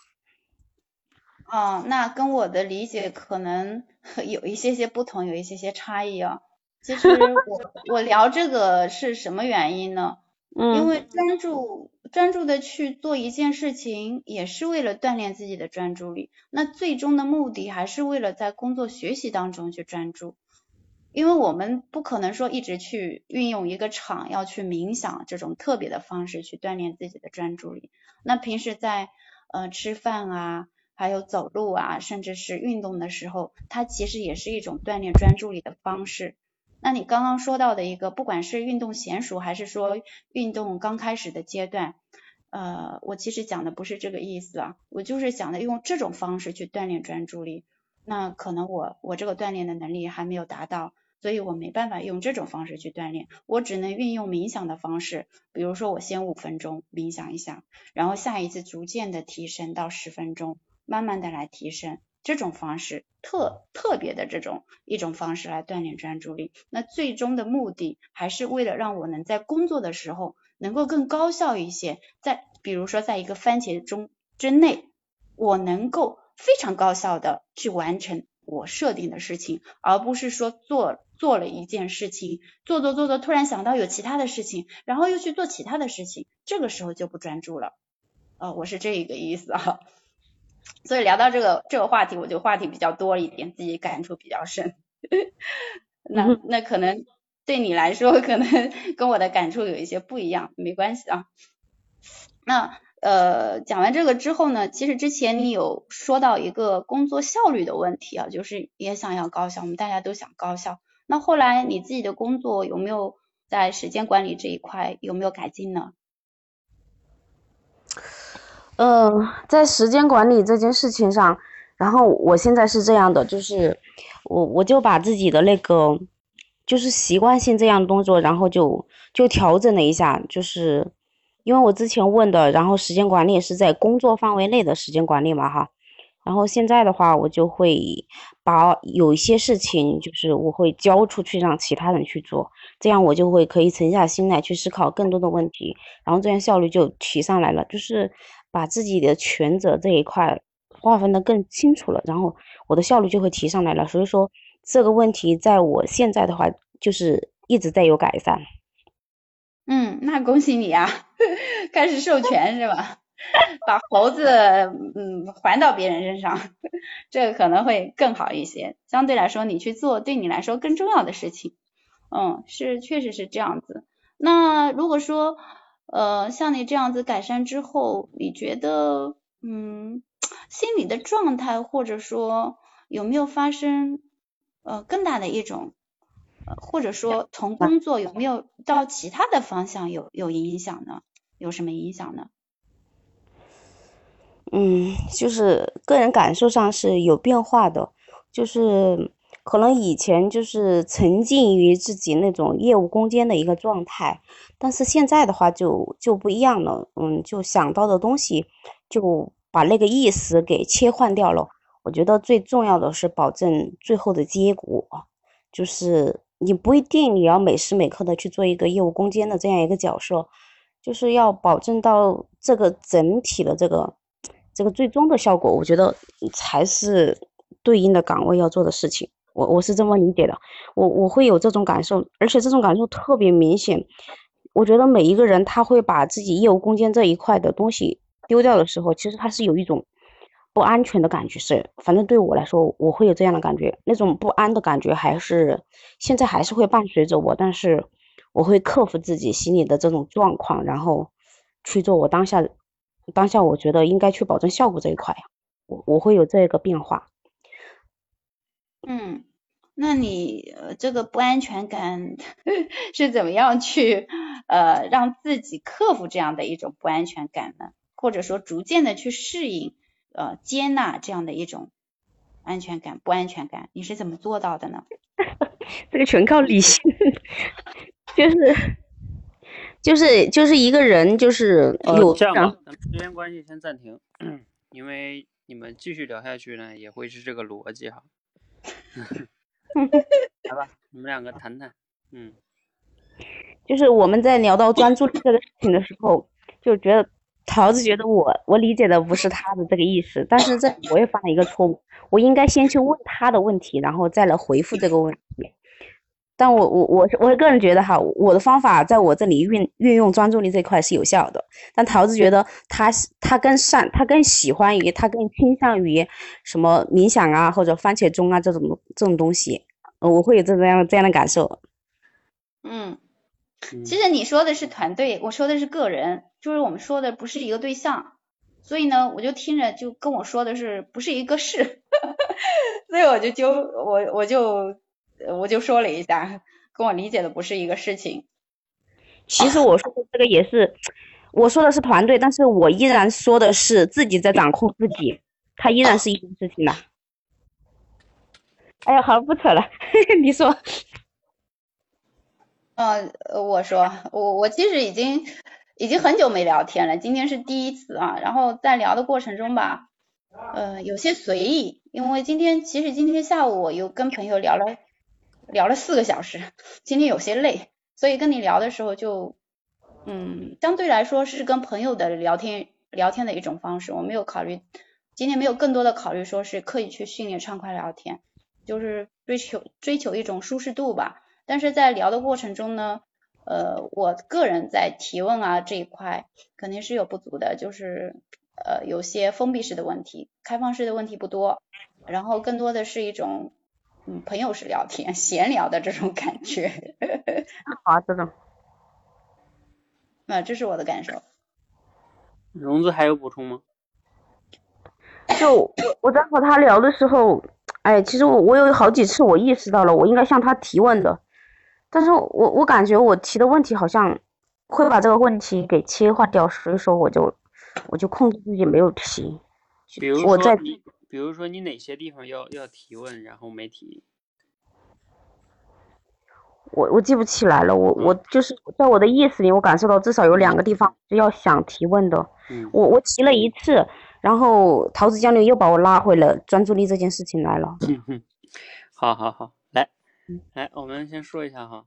哦，那跟我的理解可能 <laughs> 有一些些不同，有一些些差异啊。其实我 <laughs> 我聊这个是什么原因呢？嗯，因为专注。专注的去做一件事情，也是为了锻炼自己的专注力。那最终的目的还是为了在工作学习当中去专注。因为我们不可能说一直去运用一个场要去冥想这种特别的方式去锻炼自己的专注力。那平时在呃吃饭啊，还有走路啊，甚至是运动的时候，它其实也是一种锻炼专注力的方式。那你刚刚说到的一个，不管是运动娴熟，还是说运动刚开始的阶段，呃，我其实讲的不是这个意思啊，我就是想的用这种方式去锻炼专注力。那可能我我这个锻炼的能力还没有达到，所以我没办法用这种方式去锻炼，我只能运用冥想的方式，比如说我先五分钟冥想一下，然后下一次逐渐的提升到十分钟，慢慢的来提升。这种方式特特别的这种一种方式来锻炼专注力，那最终的目的还是为了让我能在工作的时候能够更高效一些，在比如说在一个番茄钟之内，我能够非常高效的去完成我设定的事情，而不是说做做了一件事情，做做做做，突然想到有其他的事情，然后又去做其他的事情，这个时候就不专注了。哦，我是这一个意思啊。<laughs> 所以聊到这个这个话题，我就话题比较多一点，自己感触比较深。<laughs> 那那可能对你来说，可能 <laughs> 跟我的感触有一些不一样，没关系啊。那呃，讲完这个之后呢，其实之前你有说到一个工作效率的问题啊，就是也想要高效，我们大家都想高效。那后来你自己的工作有没有在时间管理这一块有没有改进呢？呃，在时间管理这件事情上，然后我现在是这样的，就是我我就把自己的那个就是习惯性这样的动作，然后就就调整了一下，就是因为我之前问的，然后时间管理是在工作范围内的时间管理嘛哈，然后现在的话，我就会把有一些事情，就是我会交出去让其他人去做，这样我就会可以沉下心来去思考更多的问题，然后这样效率就提上来了，就是把自己的权责这一块划分的更清楚了，然后我的效率就会提上来了。所以说这个问题在我现在的话，就是一直在有改善。嗯，那恭喜你啊，<laughs> 开始授权是吧？把猴子嗯还到别人身上，这个可能会更好一些。相对来说，你去做对你来说更重要的事情。嗯，是确实是这样子。那如果说呃像你这样子改善之后，你觉得嗯心理的状态或者说有没有发生呃更大的一种或者说从工作有没有到其他的方向有有影响呢？有什么影响呢？嗯，就是个人感受上是有变化的，就是可能以前就是沉浸于自己那种业务攻坚的一个状态，但是现在的话就就不一样了，嗯，就想到的东西就把那个意识给切换掉了。我觉得最重要的是保证最后的结果，就是你不一定你要每时每刻的去做一个业务攻坚的这样一个角色，就是要保证到这个整体的这个。这个最终的效果，我觉得才是对应的岗位要做的事情。我我是这么理解的，我我会有这种感受，而且这种感受特别明显。我觉得每一个人他会把自己业务攻坚这一块的东西丢掉的时候，其实他是有一种不安全的感觉。是，反正对我来说，我会有这样的感觉，那种不安的感觉还是现在还是会伴随着我，但是我会克服自己心里的这种状况，然后去做我当下。当下我觉得应该去保证效果这一块，我我会有这个变化。嗯，那你这个不安全感 <laughs> 是怎么样去呃让自己克服这样的一种不安全感呢？或者说逐渐的去适应呃接纳这样的一种安全感不安全感，你是怎么做到的呢？<laughs> 这个全靠理性，<laughs> 就是。就是就是一个人，就是有这样吧。咱们时间关系先暂停，因为你们继续聊下去呢，也会是这个逻辑哈。<laughs> 来吧，你们两个谈谈。嗯，就是我们在聊到专注力这个事情的时候，就觉得桃子觉得我我理解的不是他的这个意思，但是这我也犯了一个错误，我应该先去问他的问题，然后再来回复这个问题。但我我我我个人觉得哈，我的方法在我这里运运用专注力这块是有效的。但桃子觉得他他更善，他更喜欢于，他更倾向于什么冥想啊或者番茄钟啊这种这种东西，我会有这样这样的感受。嗯，其实你说的是团队，我说的是个人，就是我们说的不是一个对象，所以呢，我就听着就跟我说的是不是一个事，<laughs> 所以我就纠我我就。我就说了一下，跟我理解的不是一个事情。其实我说的这个也是，我说的是团队，但是我依然说的是自己在掌控自己，它依然是一件事情的。哎呀，好不扯了，<laughs> 你说。嗯，我说，我我其实已经已经很久没聊天了，今天是第一次啊。然后在聊的过程中吧，呃，有些随意，因为今天其实今天下午我又跟朋友聊了。聊了四个小时，今天有些累，所以跟你聊的时候就，嗯，相对来说是跟朋友的聊天聊天的一种方式。我没有考虑，今天没有更多的考虑说是刻意去训练畅快聊天，就是追求追求一种舒适度吧。但是在聊的过程中呢，呃，我个人在提问啊这一块肯定是有不足的，就是呃有些封闭式的问题，开放式的问题不多，然后更多的是一种。嗯，朋友是聊天、闲聊的这种感觉。<laughs> 好，这种。那这是我的感受。荣子还有补充吗？就我我在和他聊的时候，哎，其实我我有好几次我意识到了，我应该向他提问的，但是我我感觉我提的问题好像会把这个问题给切换掉，所以说我就我就控制自己没有提。比如我在比如说你哪些地方要要提问，然后没提？我我记不起来了，我我就是在我的意识里，我感受到至少有两个地方是要想提问的。嗯我我提了一次，然后桃子江流又把我拉回了专注力这件事情来了。嗯哼，好好好，来嗯，来，我们先说一下哈。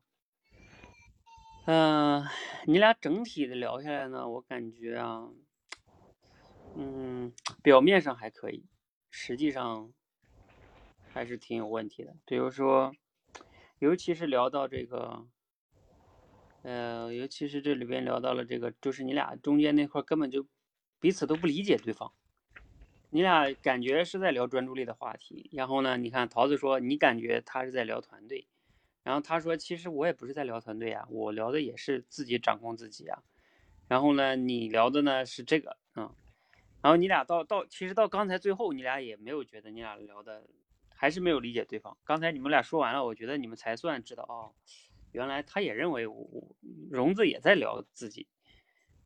嗯、你俩整体的聊下来呢，我感觉啊，嗯，表面上还可以，实际上还是挺有问题的。比如说，尤其是聊到这个，呃，尤其是这里边聊到了这个，就是你俩中间那块根本就彼此都不理解对方。你俩感觉是在聊专注力的话题，然后呢，你看桃子说你感觉他是在聊团队，然后他说其实我也不是在聊团队啊，我聊的也是自己掌控自己啊。然后呢，你聊的呢是这个，嗯，然后你俩到到其实到刚才最后，你俩也没有觉得你俩聊的还是没有理解对方。刚才你们俩说完了，我觉得你们才算知道哦，原来他也认为我我荣子也在聊自己。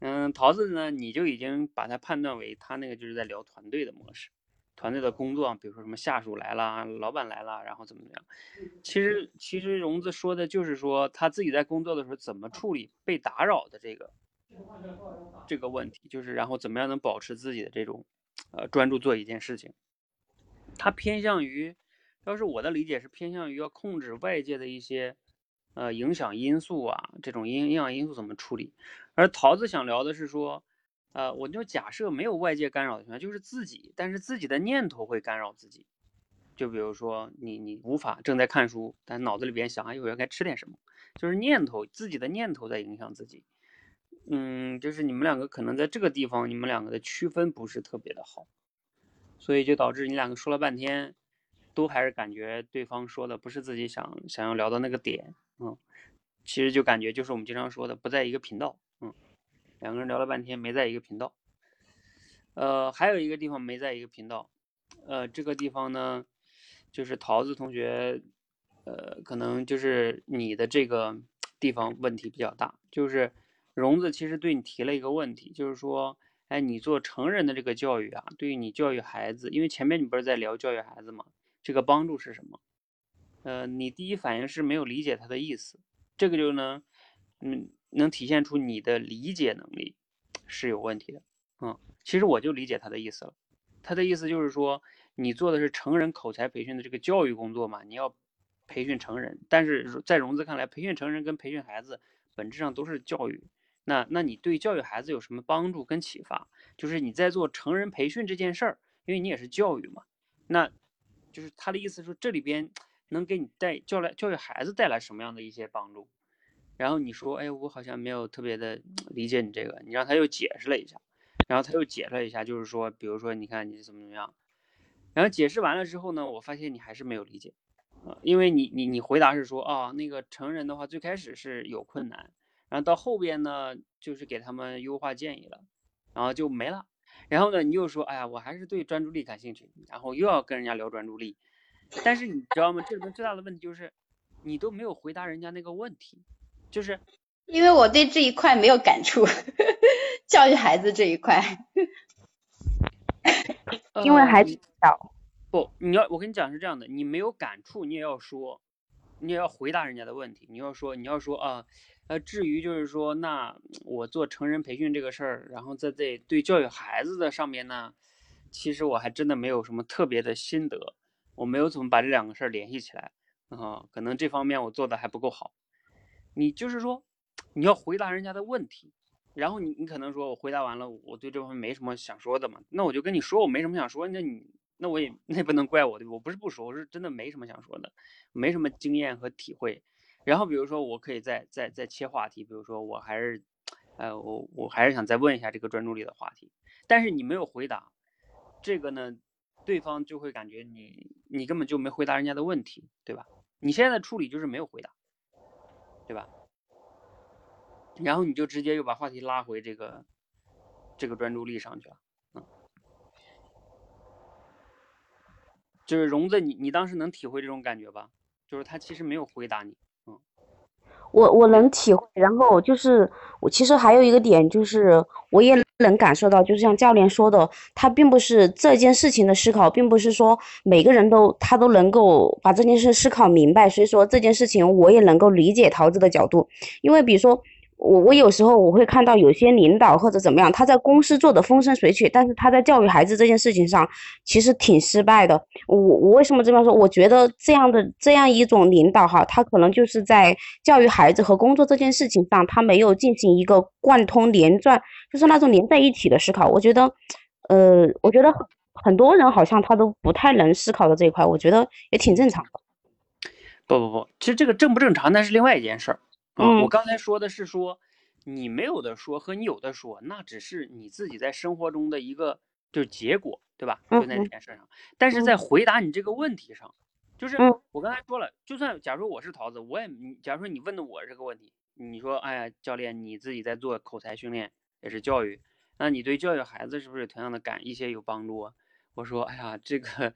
嗯，桃子呢，你就已经把他判断为他那个就是在聊团队的模式，团队的工作，比如说什么下属来了，老板来了，然后怎么样？其实其实荣子说的就是说他自己在工作的时候怎么处理被打扰的这个这个问题，就是然后怎么样能保持自己的这种呃专注做一件事情。他偏向于，要是我的理解是偏向于要控制外界的一些呃影响因素啊，这种影影响因素怎么处理。而桃子想聊的是说，呃，我就假设没有外界干扰的情况下，就是自己，但是自己的念头会干扰自己。就比如说你你无法正在看书，但脑子里边想，哎，我要该吃点什么，就是念头自己的念头在影响自己。嗯，就是你们两个可能在这个地方，你们两个的区分不是特别的好，所以就导致你两个说了半天，都还是感觉对方说的不是自己想想要聊的那个点，嗯，其实就感觉就是我们经常说的不在一个频道，嗯，两个人聊了半天没在一个频道，呃，还有一个地方没在一个频道，呃，这个地方呢，就是桃子同学，呃，可能就是你的这个地方问题比较大，就是荣子其实对你提了一个问题，就是说，哎，你做成人的这个教育啊，对于你教育孩子，因为前面你不是在聊教育孩子吗？这个帮助是什么？呃，你第一反应是没有理解他的意思，这个就能，嗯，能体现出你的理解能力是有问题的。嗯，其实我就理解他的意思了，他的意思就是说，你做的是成人口才培训的这个教育工作嘛，你要培训成人，但是在荣子看来，培训成人跟培训孩子本质上都是教育。那那你对教育孩子有什么帮助跟启发？就是你在做成人培训这件事儿，因为你也是教育嘛，那就是他的意思说这里边能给你带教来教育孩子带来什么样的一些帮助？然后你说，哎，我好像没有特别的理解你这个，你让他又解释了一下，然后他又解释了一下，就是说，比如说你看你怎么怎么样，然后解释完了之后呢，我发现你还是没有理解，啊，因为你你你回答是说啊，那个成人的话最开始是有困难。然后到后边呢，就是给他们优化建议了，然后就没了。然后呢，你又说，哎呀，我还是对专注力感兴趣，然后又要跟人家聊专注力。但是你知道吗？这里面最大的问题就是，你都没有回答人家那个问题，就是因为我对这一块没有感触，<laughs> 教育孩子这一块。<laughs> 因为孩呃子小，不，你要我跟你讲是这样的，你没有感触，你也要说，你也要回答人家的问题，你要说，你要说啊。呃，呃至于就是说，那我做成人培训这个事儿，然后在这对教育孩子的上面呢，其实我还真的没有什么特别的心得，我没有怎么把这两个事儿联系起来啊、可能这方面我做的还不够好。你就是说，你要回答人家的问题，然后你你可能说我回答完了，我对这方面没什么想说的嘛，那我就跟你说我没什么想说，那你那我也 <laughs> 那也不能怪我对吧？我不是不说，我是真的没什么想说的，没什么经验和体会。然后比如说，我可以再再再切话题，比如说我还是，呃，我我还是想再问一下这个专注力的话题，但是你没有回答，这个呢，对方就会感觉你你根本就没回答人家的问题，对吧？你现在的处理就是没有回答，对吧？然后你就直接又把话题拉回这个，这个专注力上去了。嗯，就是荣子，你你当时能体会这种感觉吧？就是他其实没有回答你。我我能体会，然后就是我其实还有一个点就是我也能感受到，就是像教练说的，他并不是这件事情的思考，并不是说每个人都他都能够把这件事思考明白，所以说这件事情我也能够理解桃子的角度，因为比如说。我我有时候我会看到有些领导或者怎么样，他在公司做的风生水起，但是他在教育孩子这件事情上其实挺失败的。我我为什么这么说？我觉得这样的这样一种领导哈，他可能就是在教育孩子和工作这件事情上，他没有进行一个贯通连贯，就是那种连在一起的思考。我觉得，呃，我觉得很多人好像他都不太能思考的这一块，我觉得也挺正常的。不不不，其实这个正不正常那是另外一件事儿。嗯，我刚才说的是说，你没有的说和你有的说，那只是你自己在生活中的一个就是结果，对吧？就在这件事上。但是在回答你这个问题上，就是我刚才说了，就算假如我是桃子，我也，假如说你问的我这个问题，你说，哎呀，教练，你自己在做口才训练，也是教育，那你对教育孩子是不是同样的感一些有帮助啊？我说，哎呀，这个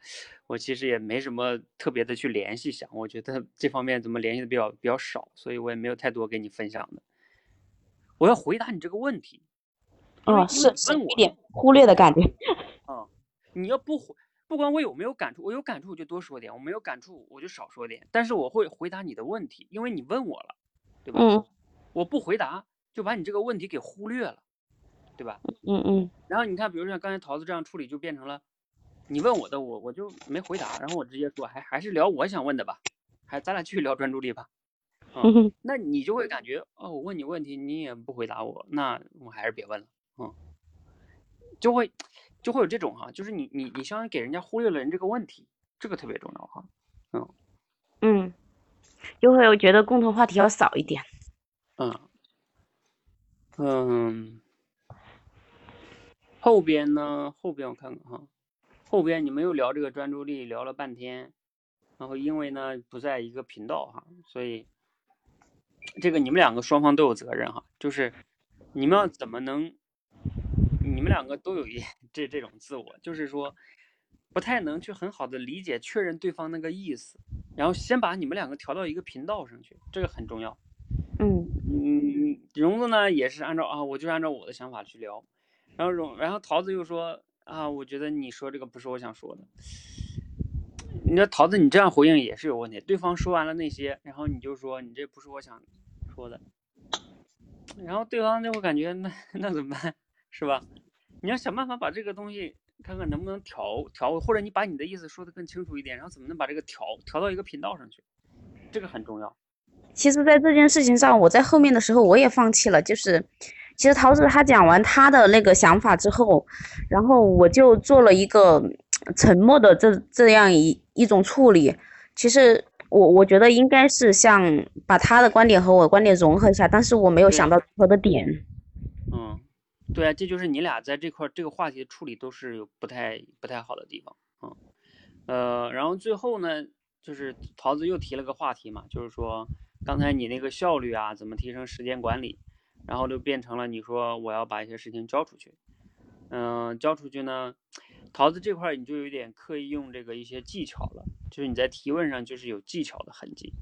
我其实也没什么特别的去联系想，我觉得这方面怎么联系的比较比较少，所以我也没有太多给你分享的。我要回答你这个问题，哦，是是一点忽略的感觉。啊，<laughs> 你要不不管我有没有感触，我有感触我就多说点，我没有感触我就少说点，但是我会回答你的问题，因为你问我了，对吧？嗯。我不回答就把你这个问题给忽略了，对吧？嗯嗯。然后你看，比如像刚才桃子这样处理，就变成了。你问我的，我我就没回答，然后我直接说，还还是聊我想问的吧，还咱俩继续聊专注力吧。嗯，<laughs> 那你就会感觉，哦，我问你问题，你也不回答我，那我还是别问了。嗯，就会就会有这种哈，就是你你你相当于给人家忽略了人这个问题，这个特别重要哈。嗯嗯，就会我觉得共同话题要少一点。嗯嗯，后边呢？后边我看看哈。后边你们又聊这个专注力，聊了半天，然后因为呢不在一个频道哈，所以这个你们两个双方都有责任哈，就是你们要怎么能，你们两个都有一 <laughs> 这这种自我，就是说不太能去很好的理解确认对方那个意思，然后先把你们两个调到一个频道上去，这个很重要。嗯嗯，荣子呢也是按照啊，我就按照我的想法去聊，然后荣然后桃子又说。啊，我觉得你说这个不是我想说的。你说桃子，你这样回应也是有问题。对方说完了那些，然后你就说你这不是我想说的，然后对方就会感觉那那怎么办，是吧？你要想办法把这个东西看看能不能调调，或者你把你的意思说的更清楚一点，然后怎么能把这个调调到一个频道上去，这个很重要。其实，在这件事情上，我在后面的时候我也放弃了，就是。其实桃子他讲完他的那个想法之后，然后我就做了一个沉默的这这样一一种处理。其实我我觉得应该是像把他的观点和我的观点融合一下，但是我没有想到任何的点。嗯，对啊，这就是你俩在这块这个话题处理都是有不太不太好的地方。嗯，呃，然后最后呢，就是桃子又提了个话题嘛，就是说刚才你那个效率啊，怎么提升时间管理？然后就变成了你说我要把一些事情交出去，嗯，交出去呢，桃子这块你就有点刻意用这个一些技巧了，就是你在提问上就是有技巧的痕迹，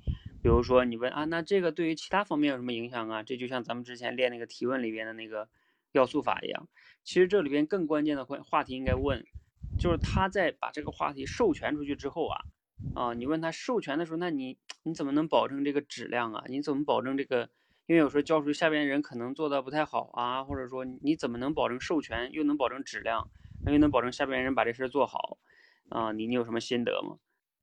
比如说你问啊，那这个对于其他方面有什么影响啊？这就像咱们之前练那个提问里边的那个要素法一样，其实这里边更关键的话话题应该问，就是他在把这个话题授权出去之后啊，啊，你问他授权的时候，那你你怎么能保证这个质量啊？你怎么保证这个？因为有时候教出去，下边人可能做的不太好啊，或者说你怎么能保证授权，又能保证质量，又能保证下边人把这事儿做好啊？你你有什么心得吗？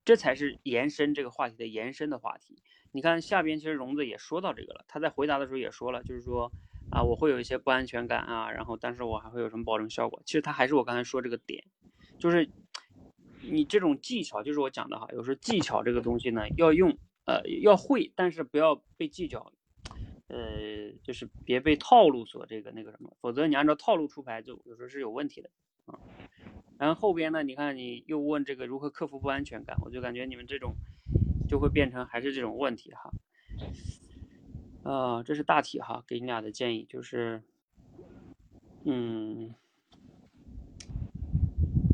这才是延伸这个话题的延伸的话题。你看下边其实荣子也说到这个了，他在回答的时候也说了，就是说啊，我会有一些不安全感啊，然后但是我还会有什么保证效果？其实他还是我刚才说这个点，就是你这种技巧，就是我讲的哈，有时候技巧这个东西呢要用，呃，要会，但是不要被技巧。呃，就是别被套路所这个那个什么，否则你按照套路出牌，就有时候是有问题的啊。然后后边呢，你看你又问这个如何克服不安全感，我就感觉你们这种就会变成还是这种问题哈。啊，这是大体哈，给你俩的建议就是，嗯，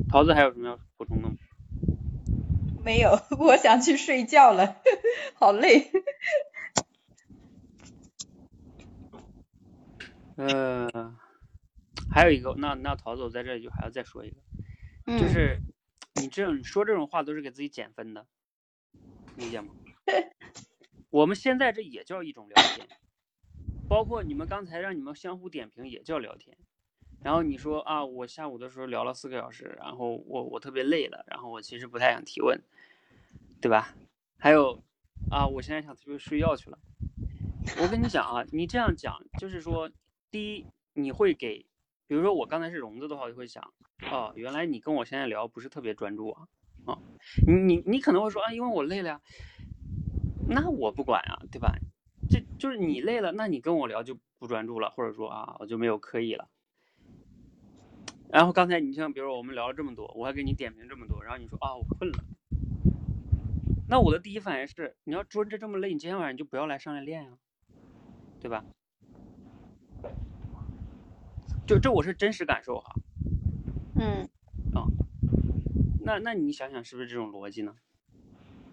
桃子还有什么要补充的吗？没有，<laughs> 我想去睡觉了，<laughs> 好累。呃，还有一个，那那桃子，我在这里就还要再说一个，嗯就是你这种说这种话都是给自己减分的，理解吗？<laughs> 我们现在这也叫一种聊天，包括你们刚才让你们相互点评也叫聊天。然后你说啊，我下午的时候聊了四个小时，然后我我特别累了，然后我其实不太想提问，对吧？还有啊，我现在想特别睡觉去了。我跟你讲啊，你这样讲就是说，第一你会给，比如说我刚才是聋子的话，我就会想，哦，原来你跟我现在聊不是特别专注啊，啊，你你你可能会说啊，因为我累了呀，那我不管啊，对吧？这就是你累了，那你跟我聊就不专注了，或者说啊，我就没有刻意了。然后刚才你像比如说我们聊了这么多，我还给你点评这么多，然后你说啊我困了，那我的第一反应是，你要说这这么累，你今天晚上就不要来上来练呀、对吧？就这我是真实感受哈，嗯啊那那你想想是不是这种逻辑呢？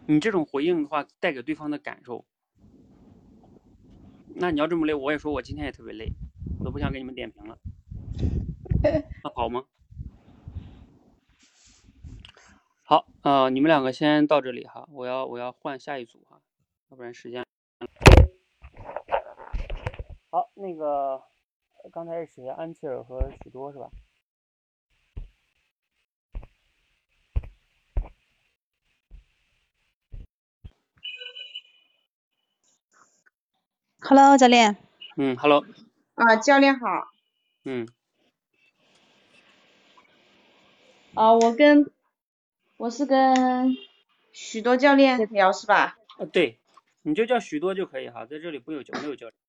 你这种回应的话，带给对方的感受，那你要这么累，我也说我今天也特别累，我都不想给你们点评了，<laughs> 那好吗？好，呃，你们两个先到这里哈，我要我要换下一组哈，要不然时间。好，那个刚才是谁？安琪儿和许多是吧？Hello，教练。嗯，Hello，啊，教练好。嗯，啊，我跟我是跟许多教练聊是吧？呃，对，你就叫许多就可以哈，在这里不有教没有教练。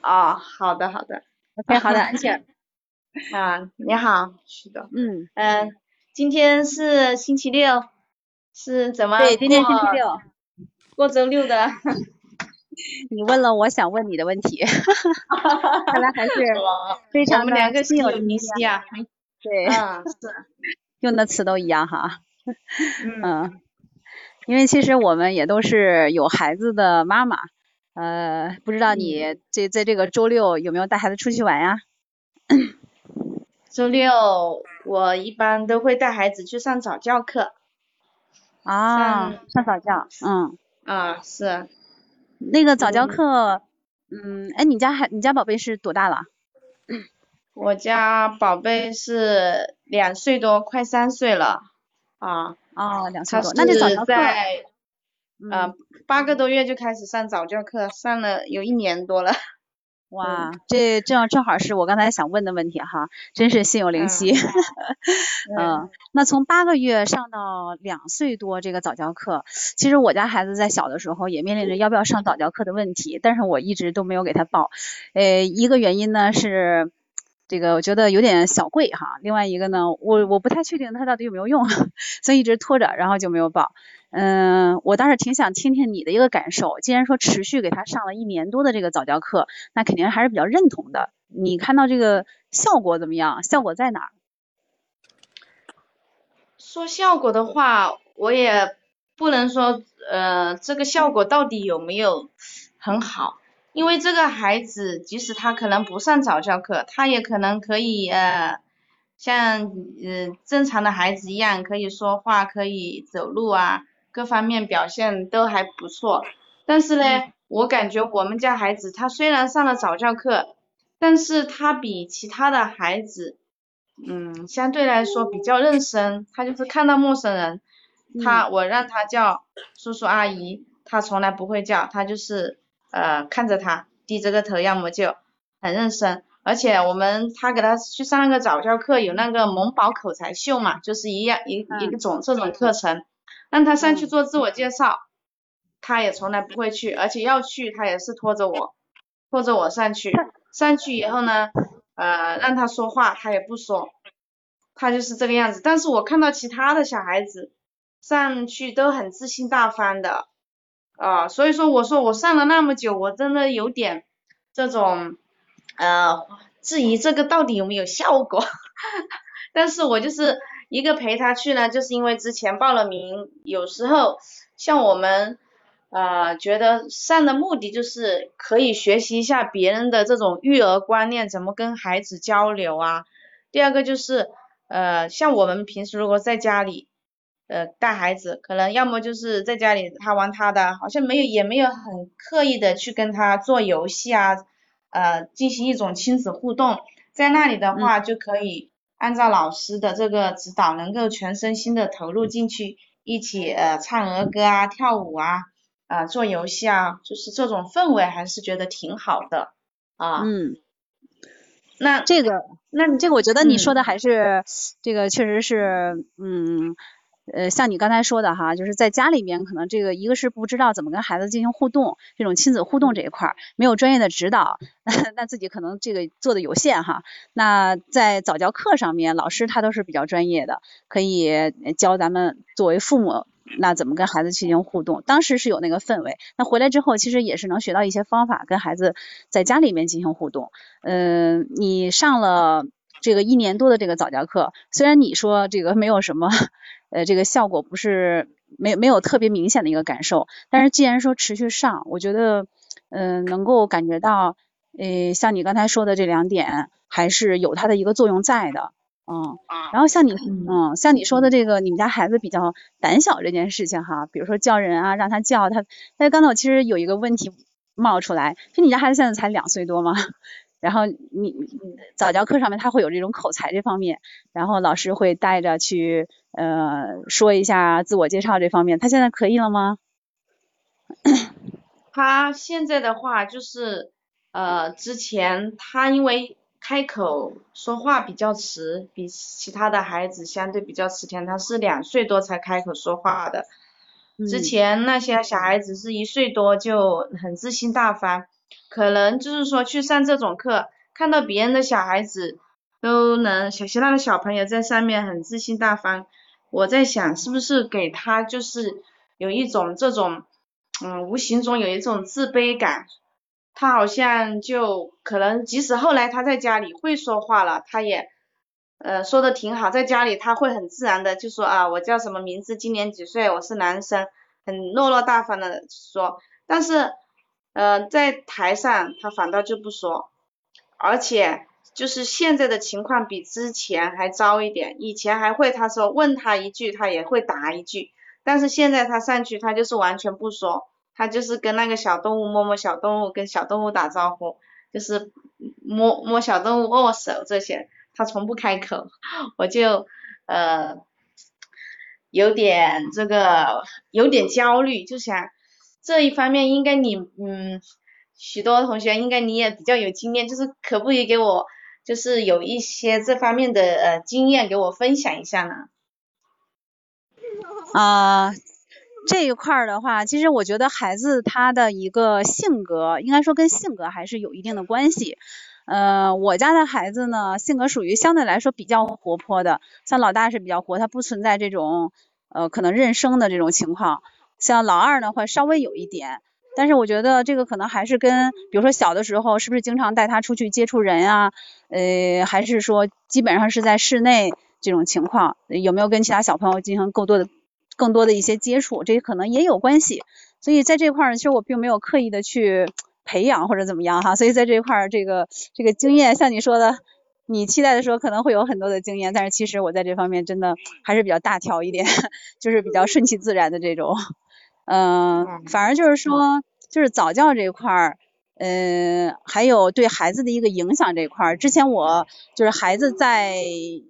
啊，好的好的。OK，<laughs> 好的，安琪儿。<laughs> 啊，你好，是的。嗯，嗯，今天是星期六，是怎么对，今天星期六。过周六的。<laughs> 你问了我想问你的问题，看来还是非常两个心有灵犀啊。对，嗯，是。用的词都一样哈。嗯嗯，因为其实我们也都是有孩子的妈妈，呃，不知道你这在这个周六有没有带孩子出去玩呀？<coughs> 周六我一般都会带孩子去上早教课。啊，上上早教，嗯，啊，是。那个早教嗯课，嗯，哎，你家孩你家宝贝是多大了？<coughs> 我家宝贝是两岁多，快三岁了啊。哦，两岁多，那就早教课，呃八个多月就开始上早教课，上了有一年多了。<laughs> 哇，这正正好是我刚才想问的问题哈，真是心有灵犀。<laughs> 嗯，那从八个月上到两岁多这个早教课，其实我家孩子在小的时候也面临着要不要上早教课的问题，但是我一直都没有给他报。呃，一个原因呢是这个我觉得有点小贵哈，另外一个呢，我我不太确定他到底有没有用，<laughs> 所以一直拖着，然后就没有报。嗯，我倒是挺想听听你的一个感受。既然说持续给他上了一年多的这个早教课，那肯定还是比较认同的。你看到这个效果怎么样？效果在哪儿？说效果的话，我也不能说呃这个效果到底有没有很好，因为这个孩子即使他可能不上早教课，他也可能可以呃像呃正常的孩子一样，可以说话，可以走路啊，各方面表现都还不错。但是呢，我感觉我们家孩子他虽然上了早教课，但是他比其他的孩子。嗯，相对来说比较认生，他就是看到陌生人，他我让他叫叔叔阿姨，他从来不会叫，他就是呃看着他低着个头，要么就很认生。而且我们他给他去上那个早教课，有那个萌宝口才秀嘛，就是一样一一个种这种课程，让他上去做自我介绍，他也从来不会去，而且要去他也是拖着我，拖着我上去，上去以后呢。呃，让他说话，他也不说，他就是这个样子。但是我看到其他的小孩子上去都很自信大方的，啊、所以说我说我上了那么久，我真的有点这种呃质疑这个到底有没有效果，<laughs> 但是我就是一个陪他去呢，就是因为之前报了名，有时候像我们呃觉得上的目的就是可以学习一下别人的这种育儿观念，怎么跟孩子交流啊。第二个就是呃像我们平时如果在家里。呃，带孩子可能要么就是在家里他玩他的，好像没有也没有很刻意的去跟他做游戏啊，呃，进行一种亲子互动，在那里的话就可以按照老师的这个指导，能够全身心的投入进去，一起呃唱儿歌啊，跳舞啊，啊做游戏啊，就是这种氛围还是觉得挺好的啊。嗯，那这个，那这个我觉得你说的还是这个确实是，嗯。呃，像你刚才说的哈，就是在家里面可能这个一个是不知道怎么跟孩子进行互动，这种亲子互动这一块没有专业的指导，那自己可能这个做的有限哈。那在早教课上面，老师他都是比较专业的，可以教咱们作为父母，那怎么跟孩子进行互动。当时是有那个氛围，那回来之后其实也是能学到一些方法，跟孩子在家里面进行互动。嗯，你上了这个一年多的这个早教课，虽然你说这个没有什么。呃，这个效果不是没没有特别明显的一个感受，但是既然说持续上，我觉得，嗯，能够感觉到，呃，像你刚才说的这两点，还是有它的一个作用在的，嗯，然后像你，嗯，像你说的这个，你们家孩子比较胆小这件事情哈，比如说叫人啊，让他叫他，但是刚才我其实有一个问题冒出来，就你家孩子现在才两岁多吗？然后你早教课上面他会有这种口才这方面，然后老师会带着去呃说一下自我介绍这方面，他现在可以了吗？<coughs> 他现在的话就是呃之前他因为开口说话比较迟，比其他的孩子相对比较迟点，他是两岁多才开口说话的，之前那些小孩子是一岁多就很自信大方。可能就是说去上这种课，看到别人的小孩子都能小其他的小朋友在上面很自信大方，我在想是不是给他就是有一种这种，嗯，无形中有一种自卑感，他好像就可能即使后来他在家里会说话了，他也呃说的挺好，在家里他会很自然的就说啊我叫什么名字，今年几岁，我是男生，很落落大方的说，但是。呃，在台上他反倒就不说，而且就是现在的情况比之前还糟一点，以前还会他说问他一句他也会答一句，但是现在他上去他就是完全不说，他就是跟那个小动物摸摸小动物，跟小动物打招呼，就是摸摸小动物握握手这些，他从不开口，我就呃有点这个有点焦虑，就想。这一方面应该你嗯，许多同学应该你也比较有经验，就是可不可以给我就是有一些这方面的呃经验给我分享一下呢？啊，<laughs> 这一块儿的话，其实我觉得孩子他的一个性格，应该说跟性格还是有一定的关系。呃，我家的孩子呢，性格属于相对来说比较活泼的，像老大是比较活，他不存在这种呃可能认生的这种情况。像老二呢，会稍微有一点，但是我觉得这个可能还是跟，比如说小的时候是不是经常带他出去接触人啊，呃，还是说基本上是在室内这种情况，有没有跟其他小朋友进行更多的、更多的一些接触，这可能也有关系。所以在这块儿呢，其实我并没有刻意的去培养或者怎么样哈，所以在这块儿这个这个经验，像你说的，你期待的时候可能会有很多的经验，但是其实我在这方面真的还是比较大条一点，<laughs> 就是比较顺其自然的这种。嗯，反而就是说，就是早教这一块儿，嗯，还有对孩子的一个影响这一块儿。之前我就是孩子在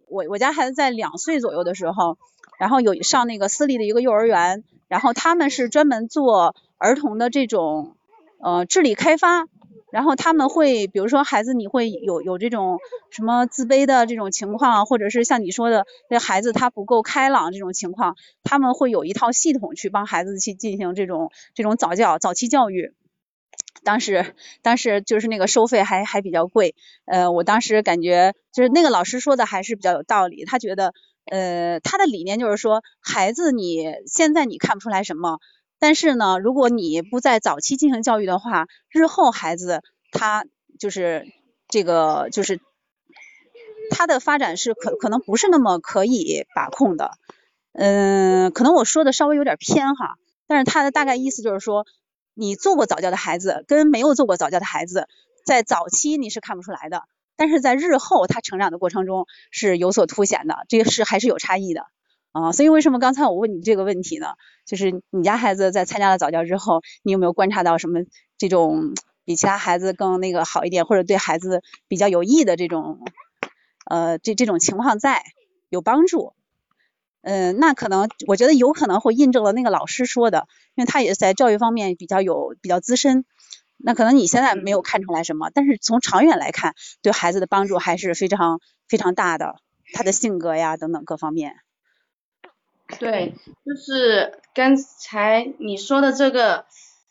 我我家孩子在两岁左右的时候，然后有上那个私立的一个幼儿园，然后他们是专门做儿童的这种呃智力开发。然后他们会，比如说孩子，你会有有这种什么自卑的这种情况，或者是像你说的，这孩子他不够开朗这种情况，他们会有一套系统去帮孩子去进行这种这种早教早期教育。当时当时就是那个收费还还比较贵，呃，我当时感觉就是那个老师说的还是比较有道理，他觉得呃他的理念就是说，孩子你现在你看不出来什么。但是呢，如果你不在早期进行教育的话，日后孩子他就是这个就是他的发展是可可能不是那么可以把控的。嗯，可能我说的稍微有点偏哈，但是他的大概意思就是说，你做过早教的孩子跟没有做过早教的孩子，在早期你是看不出来的，但是在日后他成长的过程中是有所凸显的，这个是还是有差异的啊。所以为什么刚才我问你这个问题呢？就是你家孩子在参加了早教之后，你有没有观察到什么这种比其他孩子更那个好一点，或者对孩子比较有益的这种呃这这种情况在有帮助？嗯，那可能我觉得有可能会印证了那个老师说的，因为他也是在教育方面比较有比较资深。那可能你现在没有看出来什么，但是从长远来看，对孩子的帮助还是非常非常大的，他的性格呀等等各方面。对，就是刚才你说的这个，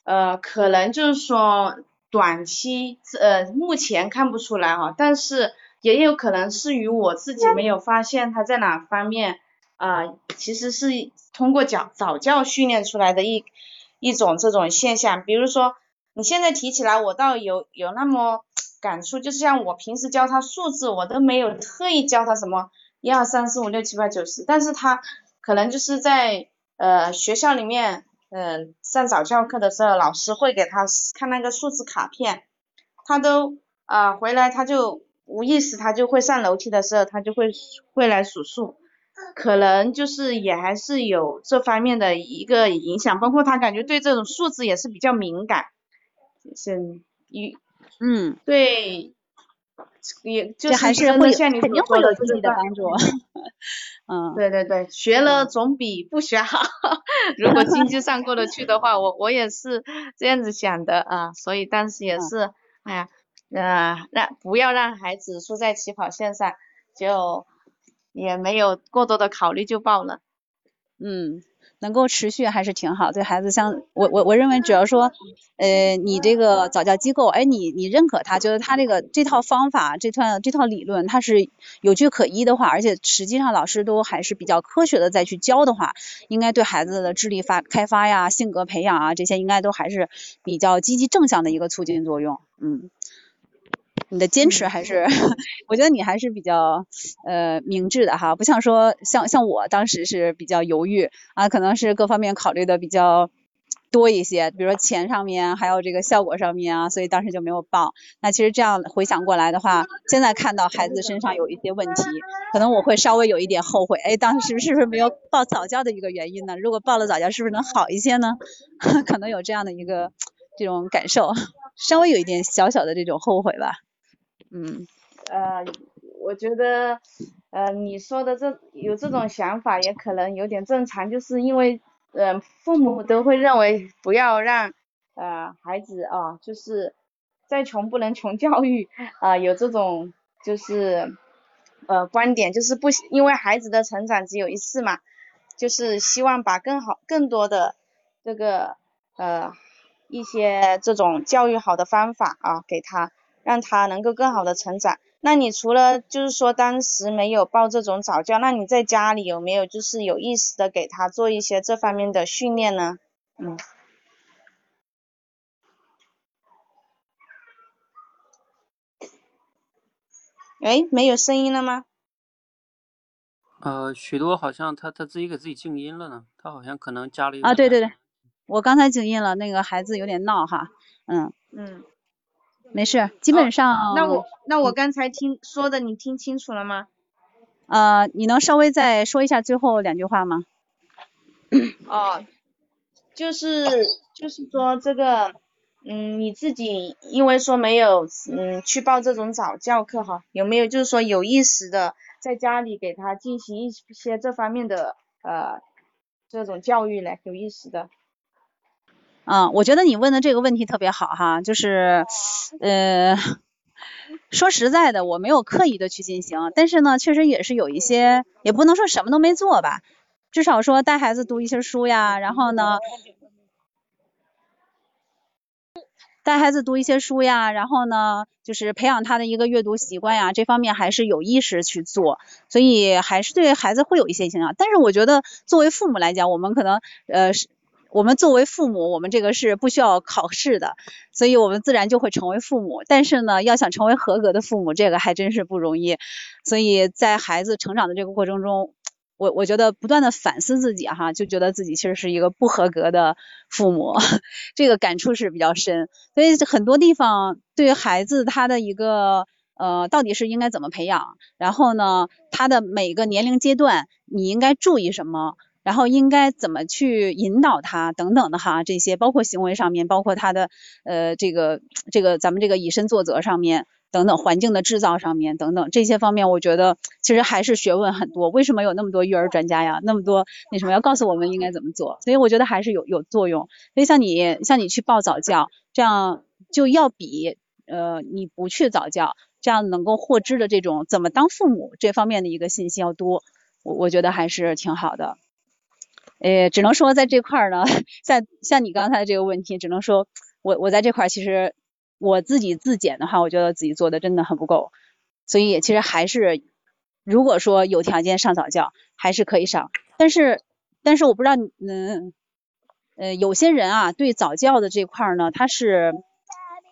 呃，可能就是说短期呃目前看不出来哈，但是也有可能是与我自己没有发现他在哪方面。啊，其实是通过早早教训练出来的一一种这种现象。比如说，你现在提起来，我倒有有那么感触，就是像我平时教他数字，我都没有特意教他什么一二三四五六七八九十，但是他可能就是在呃学校里面，嗯上早教课的时候，老师会给他看那个数字卡片，他都啊回来他就无意识，他就会上楼梯的时候，他就会会来数数。可能就是也还是有这方面的一个影响，包括他感觉对这种数字也是比较敏感，是一嗯对，也就是会像你肯定会有自己的帮助。<laughs> 嗯，对对对，学了总比不学好。<laughs> 如果经济上过得去的话，我我也是这样子想的啊，所以当时也是，哎呀，呃，让不要让孩子输在起跑线上，就。也没有过多的考虑就报了，嗯，能够持续还是挺好。对孩子，像我我我认为，只要说，呃，你这个早教机构，哎，你你认可他，觉得他这个这套方法，这套这套理论，它是有据可依的话，而且实际上老师都还是比较科学的再去教的话，应该对孩子的智力发开发呀、性格培养啊这些，应该都还是比较积极正向的一个促进作用，嗯。你的坚持还是，<laughs> 我觉得你还是比较呃明智的哈，不像说像像我当时是比较犹豫啊，可能是各方面考虑的比较多一些，比如说钱上面，还有这个效果上面啊，所以当时就没有报。那其实这样回想过来的话，现在看到孩子身上有一些问题，可能我会稍微有一点后悔，哎，当时是不是没有报早教的一个原因呢？如果报了早教，是不是能好一些呢？<laughs> 可能有这样的一个这种感受，稍微有一点小小的这种后悔吧。嗯，呃，我觉得，呃，你说的这有这种想法也可能有点正常，就是因为，呃，父母都会认为不要让，呃，孩子啊，就是再穷不能穷教育啊，有这种就是，呃，观点就是不，因为孩子的成长只有一次嘛，就是希望把更好、更多的这个，呃，一些这种教育好的方法啊给他。让他能够更好的成长。那你除了就是说当时没有报这种早教，那你在家里有没有就是有意识的给他做一些这方面的训练呢？嗯。哎，没有声音了吗？呃，许多好像他他自己给自己静音了呢，他好像可能家里啊，对对对，我刚才静音了，那个孩子有点闹哈，嗯嗯。没事，基本上。那我那我刚才听说的，你听清楚了吗？呃，你能稍微再说一下最后两句话吗？<coughs> 哦，就是就是说这个，嗯，你自己因为说没有嗯去报这种早教课哈，有没有就是说有意识的在家里给他进行一些这方面的呃这种教育呢？有意识的。嗯，我觉得你问的这个问题特别好哈，就是，呃，<laughs> 说实在的，我没有刻意的去进行，但是呢，确实也是有一些，也不能说什么都没做吧，至少说带孩子读一些书呀，然后呢，带孩子读一些书呀，然后呢，就是培养他的一个阅读习惯呀，这方面还是有意识去做，所以还是对孩子会有一些影响。但是我觉得作为父母来讲，我们可能呃是。我们作为父母，我们这个是不需要考试的，所以我们自然就会成为父母。但是呢，要想成为合格的父母，这个还真是不容易。所以在孩子成长的这个过程中，我我觉得不断的反思自己哈，就觉得自己其实是一个不合格的父母，这个感触是比较深。所以很多地方对于孩子他的一个呃，到底是应该怎么培养，然后呢，他的每个年龄阶段你应该注意什么？然后应该怎么去引导他等等的哈，这些包括行为上面，包括他的呃这个这个咱们这个以身作则上面等等，环境的制造上面等等这些方面，我觉得其实还是学问很多。为什么有那么多育儿专家呀？那么多那什么要告诉我们应该怎么做？所以我觉得还是有有作用。所以像你像你去报早教，这样就要比呃你不去早教这样能够获知的这种怎么当父母这方面的一个信息要多。我我觉得还是挺好的。呃，只能说在这块儿呢，像像你刚才这个问题，只能说我我在这块儿其实我自己自检的话，我觉得自己做的真的很不够，所以其实还是如果说有条件上早教，还是可以上，但是但是我不知道，嗯呃有些人啊对早教的这块儿呢，他是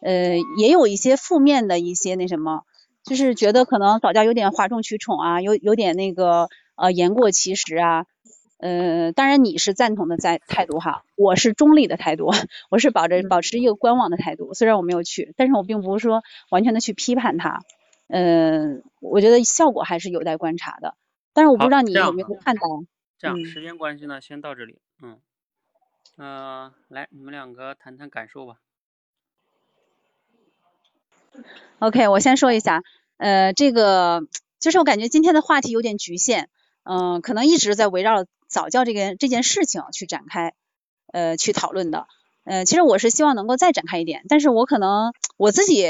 呃也有一些负面的一些那什么，就是觉得可能早教有点哗众取宠啊，有有点那个呃言过其实啊。呃，当然你是赞同的在态度哈，我是中立的态度，<laughs> 我是保着保持一个观望的态度。虽然我没有去，但是我并不是说完全的去批判他。嗯，我觉得效果还是有待观察的。但是我不知道你有没有看到。这样，时间关系呢，先到这里。嗯，呃，来，你们两个谈谈感受吧。OK，我先说一下，呃，这个就是我感觉今天的话题有点局限，嗯，可能一直在围绕。早教这个这件事情去展开，呃，去讨论的，呃，其实我是希望能够再展开一点，但是我可能我自己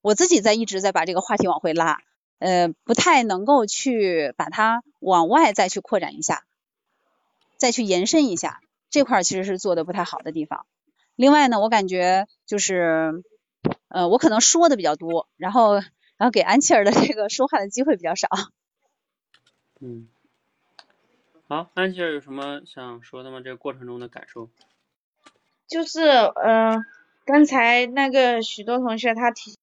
我自己在一直在把这个话题往回拉，呃，不太能够去把它往外再去扩展一下，再去延伸一下，这块其实是做的不太好的地方。另外呢，我感觉就是，呃，我可能说的比较多，然后然后给安琪儿的这个说话的机会比较少。嗯。好，安琪儿有什么想说的吗？这个过程中的感受？就是，嗯，刚才那个许多同学他提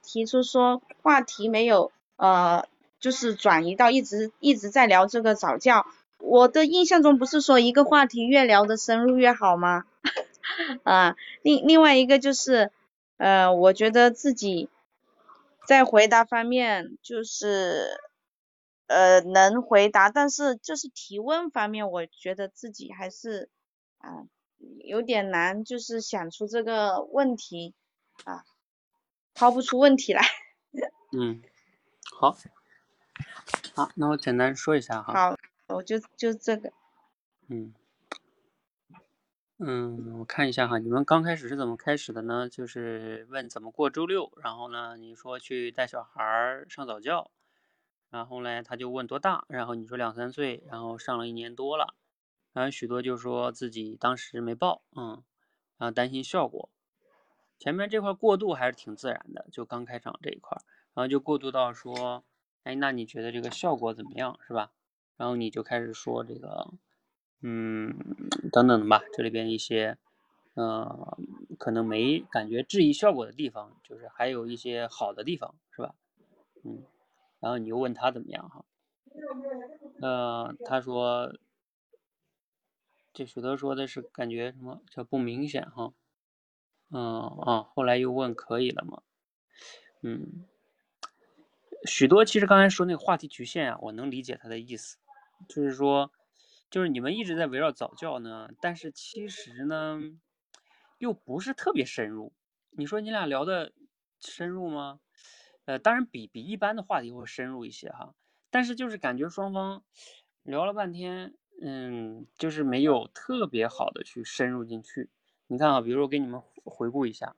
提出说话题没有，呃，就是转移到一直一直在聊这个早教。我的印象中不是说一个话题越聊的深入越好吗？<laughs> 啊，另另外一个就是，呃，我觉得自己在回答方面就是。呃，能回答，但是就是提问方面，我觉得自己还是啊有点难，就是想出这个问题啊，抛不出问题来。<laughs> 嗯，好，好，那我简单说一下哈。好，我就就这个。嗯，嗯，我看一下哈，你们刚开始是怎么开始的呢？就是问怎么过周六，然后呢，你说去带小孩上早教。然后呢，他就问多大，然后你说两三岁，然后上了一年多了，然后许多就说自己当时没报，嗯，然后担心效果。前面这块过渡还是挺自然的，就刚开场这一块，然后就过渡到说，哎，那你觉得这个效果怎么样，是吧？然后你就开始说这个，嗯，等等吧，这里边一些，呃，可能没感觉质疑效果的地方，就是还有一些好的地方，是吧？嗯。然后你又问他怎么样哈？呃，他说，这许多说的是感觉什么叫不明显哈？嗯啊，后来又问可以了吗？嗯，许多其实刚才说那个话题局限啊，我能理解他的意思，就是说，就是你们一直在围绕早教呢，但是其实呢，又不是特别深入。你说你俩聊的深入吗？呃，当然比比一般的话题会深入一些哈，但是就是感觉双方聊了半天，嗯，就是没有特别好的去深入进去。你看啊，比如说给你们回顾一下，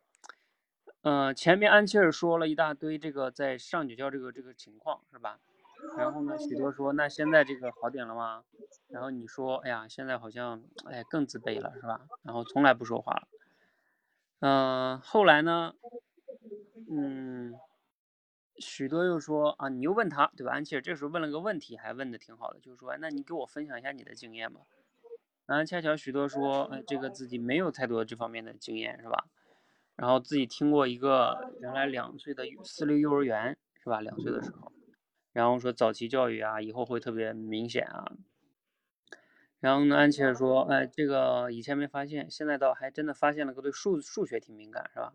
嗯，前面安琪儿说了一大堆这个在上九教这个这个情况是吧？然后呢，许多说那现在这个好点了吗？然后你说，哎呀，现在好像哎更自卑了是吧？然后从来不说话了。嗯，后来呢，嗯。许多又说啊，你又问他对吧？安琪儿这时候问了个问题，还问的挺好的，就是说，那你给我分享一下你的经验吧。然后恰巧许多说，呃，这个自己没有太多这方面的经验，是吧？然后自己听过一个原来两岁的私立幼儿园，是吧？两岁的时候，然后说早期教育啊，以后会特别明显啊。然后呢，安琪儿说，哎，这个以前没发现，现在倒还真的发现了个对数数学挺敏感，是吧？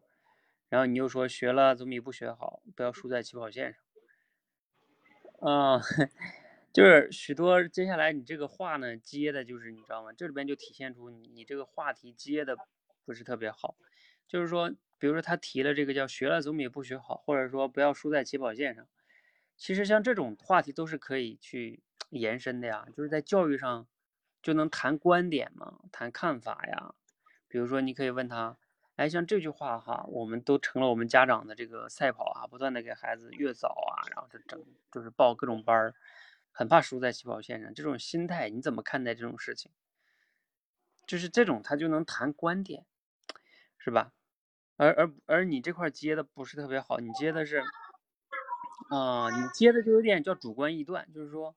然后你又说学了总比不学好，不要输在起跑线上。啊、<laughs> 就是许多接下来你这个话呢接的就是你知道吗？这里边就体现出你你这个话题接的不是特别好，就是说，比如说他提了这个叫学了总比不学好，或者说不要输在起跑线上。其实像这种话题都是可以去延伸的呀，就是在教育上就能谈观点嘛，谈看法呀。比如说你可以问他，哎，像这句话哈，我们都成了我们家长的这个赛跑啊，不断的给孩子越早啊，然后就整就是报各种班儿，很怕输在起跑线上。这种心态你怎么看待这种事情？就是这种他就能谈观点，是吧？而而而你这块接的不是特别好，你接的是，啊、你接的就有点叫主观臆断，就是说，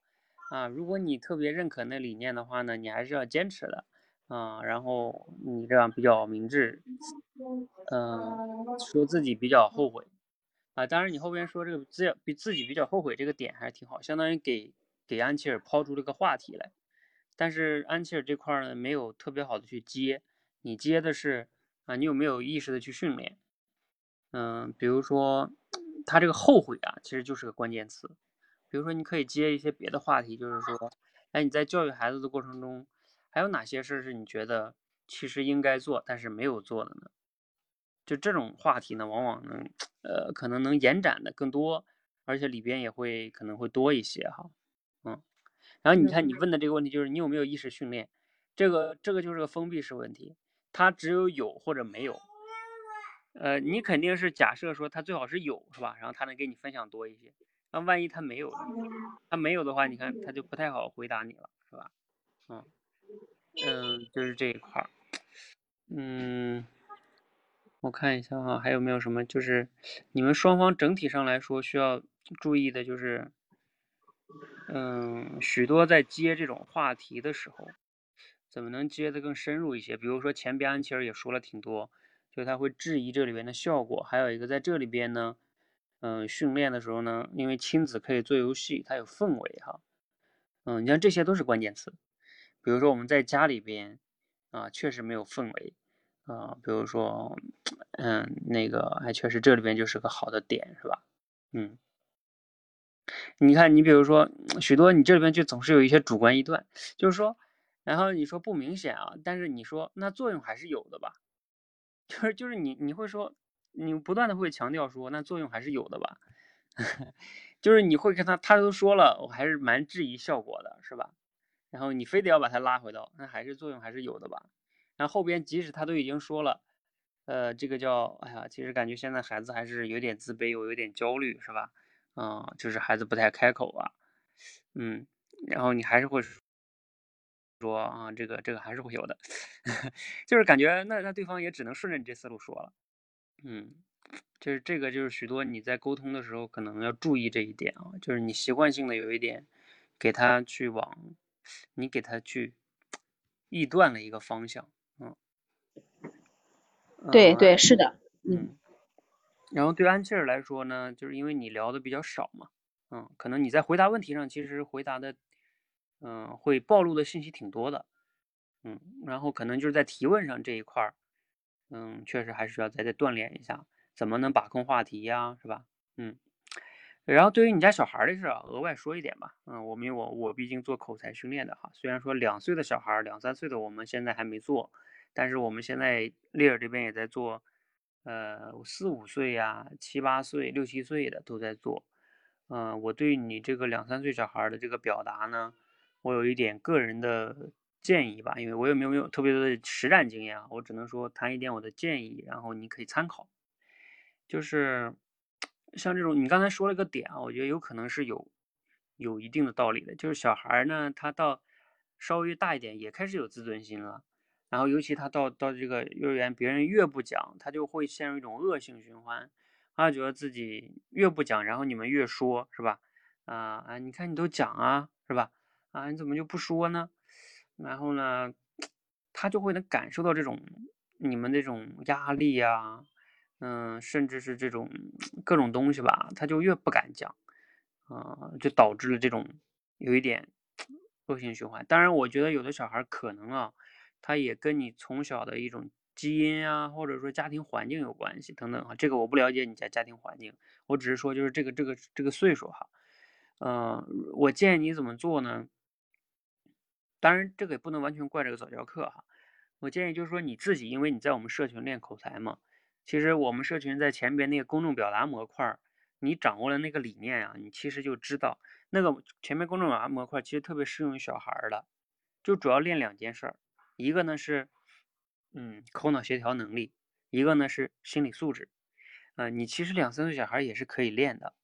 啊，如果你特别认可那理念的话呢，你还是要坚持的，啊，然后你这样比较明智，嗯、说自己比较后悔，啊，当然你后边说这个自比自己比较后悔这个点还是挺好，相当于给给安琪儿抛出了个话题来，但是安琪儿这块呢没有特别好的去接，你接的是啊，你有没有意识的去训练？嗯，比如说他这个后悔啊，其实就是个关键词。比如说你可以接一些别的话题，就是说，哎，你在教育孩子的过程中，还有哪些事儿是你觉得其实应该做但是没有做的呢？就这种话题呢，往往能呃可能能延展的更多，而且里边也会可能会多一些哈，嗯。然后你看你问的这个问题就是你有没有意识训练，这个这个就是个封闭式问题，它只有有或者没有。呃，你肯定是假设说他最好是有，是吧？然后他能给你分享多一些。那万一他没有呢？他没有的话，你看他就不太好回答你了，是吧？嗯嗯，就是这一块儿。嗯，我看一下哈，还有没有什么？就是你们双方整体上来说需要注意的，就是嗯，许多在接这种话题的时候，怎么能接得更深入一些？比如说前边安琪儿也说了挺多。就他会质疑这里边的效果，还有一个在这里边呢，嗯，训练的时候呢，因为亲子可以做游戏，它有氛围哈，嗯，你像这些都是关键词。比如说我们在家里边啊，确实没有氛围啊，比如说，<tsk> 嗯，那个还确实这里边就是个好的点，是吧？嗯，你看你比如说许多你这里边就总是有一些主观臆断，就是说，然后你说不明显啊，但是你说那作用还是有的吧？<laughs> 就是就是你你会说，你不断的会强调说，那作用还是有的吧？<laughs> 就是你会跟他，他都说了，我还是蛮质疑效果的，是吧？然后你非得要把他拉回到，那还是作用还是有的吧？然后后边即使他都已经说了，呃，这个叫，哎呀，其实感觉现在孩子还是有点自卑，我有点焦虑，是吧？嗯，就是孩子不太开口啊，嗯，然后你还是会。说啊，这个这个还是会有的，<laughs> 就是感觉那那对方也只能顺着你这思路说了，嗯，就是这个就是许多你在沟通的时候可能要注意这一点啊，就是你习惯性的有一点给他去往你给他去臆断了一个方向，嗯，对对是的，嗯，然后对安琪儿来说呢，就是因为你聊的比较少嘛，嗯，可能你在回答问题上其实回答的。嗯，会暴露的信息挺多的，嗯，然后可能就是在提问上这一块儿，嗯，确实还是要再再锻炼一下，怎么能把控话题呀，是吧？嗯，然后对于你家小孩的事啊，额外说一点吧，嗯，我们我我毕竟做口才训练的哈，虽然说两岁的小孩，两三岁的我们现在还没做，但是我们现在丽儿这边也在做，呃，四五岁呀、七八岁、六七岁的都在做，嗯，我对你这个两三岁小孩的这个表达呢。我有一点个人的建议吧，因为我也没有没有特别多的实战经验啊，我只能说谈一点我的建议，然后你可以参考。就是像这种你刚才说了一个点啊，我觉得有可能是有有一定的道理的。就是小孩呢，他到稍微大一点也开始有自尊心了，然后尤其他到到这个幼儿园，别人越不讲，他就会陷入一种恶性循环，他觉得自己越不讲，然后你们越说，是吧？啊啊，你看你都讲啊，是吧？啊，你怎么就不说呢？然后呢，<tsk> 他就会能感受到这种你们这种压力呀，嗯，甚至是这种各种东西吧，他就越不敢讲，啊，就导致了这种有一点恶性循环。当然，我觉得有的小孩可能啊，他也跟你从小的一种基因啊，或者说家庭环境有关系等等啊，这个我不了解你家家庭环境，我只是说就是这个这个这个岁数哈，嗯，我建议你怎么做呢？当然，这个也不能完全怪这个早教课哈。我建议就是说你自己，因为你在我们社群练口才嘛，其实我们社群在前边那个公众表达模块，你掌握了那个理念啊，你其实就知道那个前面公众表达模块其实特别适用于小孩的，就主要练两件事儿，一个呢是嗯口脑协调能力，一个呢是心理素质。呃，你其实两三岁小孩也是可以练的，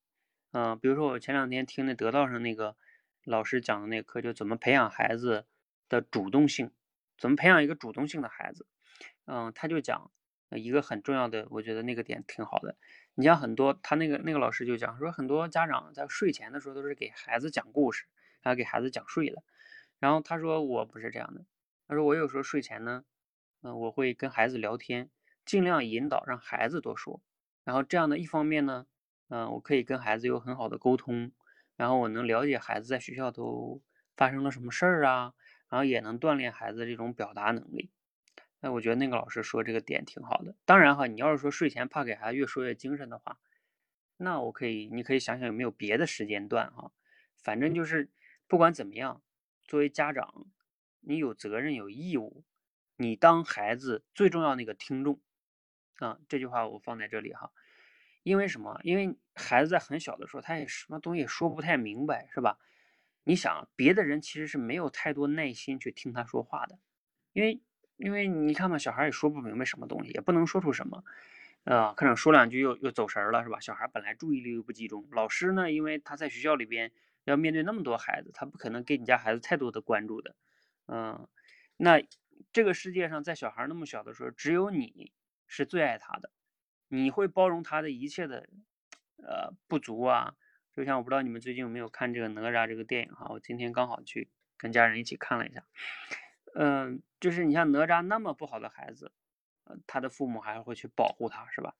嗯，比如说我前两天听那得道上那个。老师讲的那课就怎么培养孩子的主动性，怎么培养一个主动性的孩子。嗯，他就讲一个很重要的，我觉得那个点挺好的。你像很多他那个那个老师就讲说，很多家长在睡前的时候都是给孩子讲故事，然后给孩子讲睡了。然后他说我不是这样的，他说我有时候睡前呢，嗯，我会跟孩子聊天，尽量引导让孩子多说。然后这样的一方面呢，嗯，我可以跟孩子有很好的沟通。然后我能了解孩子在学校都发生了什么事儿啊，然后也能锻炼孩子这种表达能力。那我觉得那个老师说这个点挺好的。当然哈，你要是说睡前怕给孩子越说越精神的话，那我可以，你可以想想有没有别的时间段哈。反正就是不管怎么样，作为家长，你有责任有义务，你当孩子最重要那个听众啊。这句话我放在这里哈。因为什么？因为孩子在很小的时候，他也什么东西也说不太明白，是吧？你想，别的人其实是没有太多耐心去听他说话的，因为，因为你看嘛，小孩也说不明白什么东西，也不能说出什么，呃，可能说两句又又走神了，是吧？小孩本来注意力又不集中，老师呢，因为他在学校里边要面对那么多孩子，他不可能给你家孩子太多的关注的，嗯，那这个世界上在小孩那么小的时候，只有你是最爱他的。你会包容他的一切的，呃不足啊，就像我不知道你们最近有没有看这个哪吒这个电影哈，我今天刚好去跟家人一起看了一下，嗯，就是你像哪吒那么不好的孩子，呃，他的父母还会去保护他，是吧？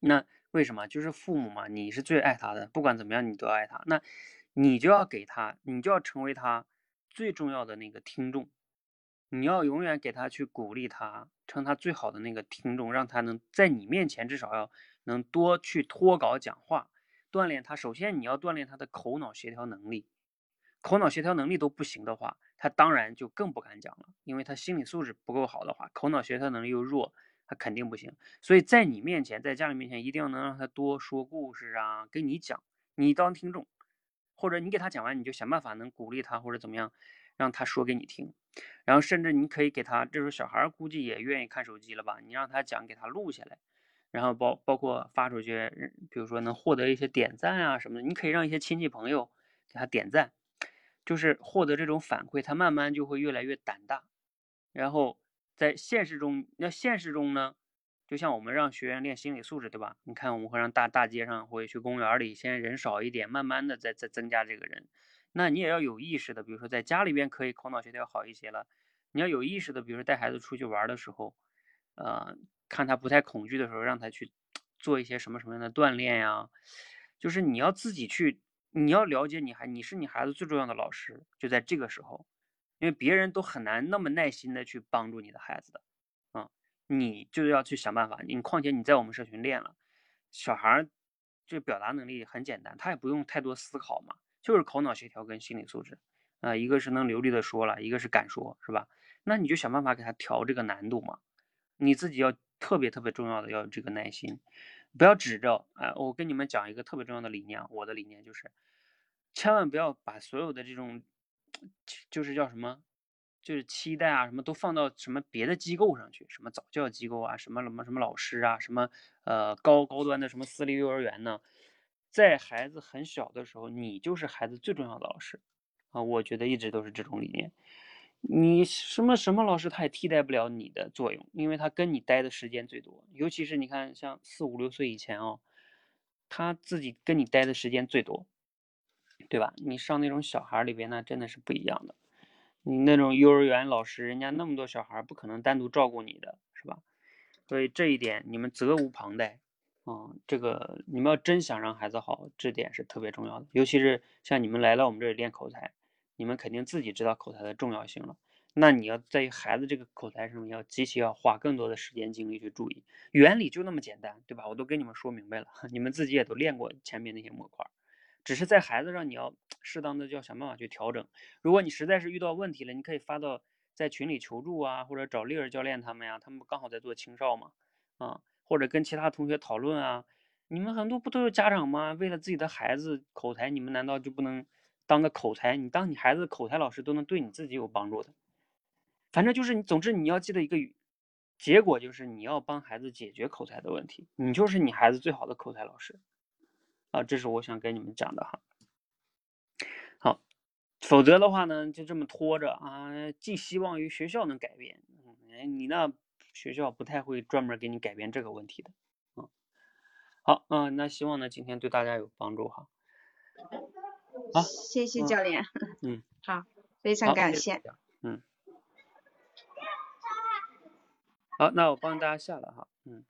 那为什么？就是父母嘛，你是最爱他的，不管怎么样你都要爱他，那你就要给他，你就要成为他最重要的那个听众。你要永远给他去鼓励他，成他最好的那个听众，让他能在你面前至少要能多去脱稿讲话，锻炼他。首先你要锻炼他的口脑协调能力，口脑协调能力都不行的话，他当然就更不敢讲了，因为他心理素质不够好的话，口脑协调能力又弱，他肯定不行。所以在你面前，在家里面前，一定要能让他多说故事啊，跟你讲，你当听众，或者你给他讲完，你就想办法能鼓励他或者怎么样。让他说给你听，然后甚至你可以给他，这时候小孩估计也愿意看手机了吧？你让他讲，给他录下来，然后包包括发出去，比如说能获得一些点赞啊什么的，你可以让一些亲戚朋友给他点赞，就是获得这种反馈，他慢慢就会越来越胆大。然后在现实中，那现实中呢，就像我们让学员练心理素质，对吧？你看我们会让大大街上或者去公园里，先人少一点，慢慢的再再增加这个人。那你也要有意识的，比如说在家里边可以口脑协调好一些了，你要有意识的，比如说带孩子出去玩的时候，呃，看他不太恐惧的时候，让他去做一些什么什么样的锻炼呀，就是你要自己去，你要了解你孩，你是你孩子最重要的老师，就在这个时候，因为别人都很难那么耐心的去帮助你的孩子的，啊，你就要去想办法，你况且你在我们社群练了，小孩儿这表达能力很简单，他也不用太多思考嘛。就是口脑协调跟心理素质，啊，一个是能流利的说了，一个是敢说，是吧？那你就想办法给他调这个难度嘛。你自己要特别特别重要的要有这个耐心，不要指着。啊，我跟你们讲一个特别重要的理念，我的理念就是，千万不要把所有的这种，就是叫什么，就是期待啊什么都放到什么别的机构上去，什么早教机构啊，什么什么什么老师啊，什么呃高高端的什么私立幼儿园呢？在孩子很小的时候，你就是孩子最重要的老师啊！我觉得一直都是这种理念。你什么什么老师他也替代不了你的作用，因为他跟你待的时间最多。尤其是你看，像四五六岁以前哦，他自己跟你待的时间最多，对吧？你上那种小孩里边，那真的是不一样的。你那种幼儿园老师，人家那么多小孩，不可能单独照顾你的，是吧？所以这一点你们责无旁贷。嗯，这个你们要真想让孩子好，这点是特别重要的。尤其是像你们来到我们这里练口才，你们肯定自己知道口才的重要性了。那你要在于孩子这个口才上面要极其要花更多的时间精力去注意。原理就那么简单，对吧？我都跟你们说明白了，<laughs> 你们自己也都练过前面那些模块，只是在孩子上你要 <tsk> 适当的就要想办法去调整。如果你实在是遇到问题了，你可以发到在群里求助啊，或者找丽儿教练他们呀，他们刚好在做青少嘛，啊。或者跟其他同学讨论啊，你们很多不都是家长吗？为了自己的孩子口才，你们难道就不能当个口才？你当你孩子的口才老师都能对你自己有帮助的。反正就是你，总之你要记得一个结果，就是你要帮孩子解决口才的问题，你就是你孩子最好的口才老师啊！这是我想跟你们讲的哈。好，否则的话呢，就这么拖着啊，寄希望于学校能改变。嗯，你那。学校不太会专门给你改变这个问题的，嗯，好，嗯，那希望呢今天对大家有帮助哈，好，谢谢教练，嗯，<laughs> 好，非常感谢，嗯，好，那我帮大家下了哈，嗯，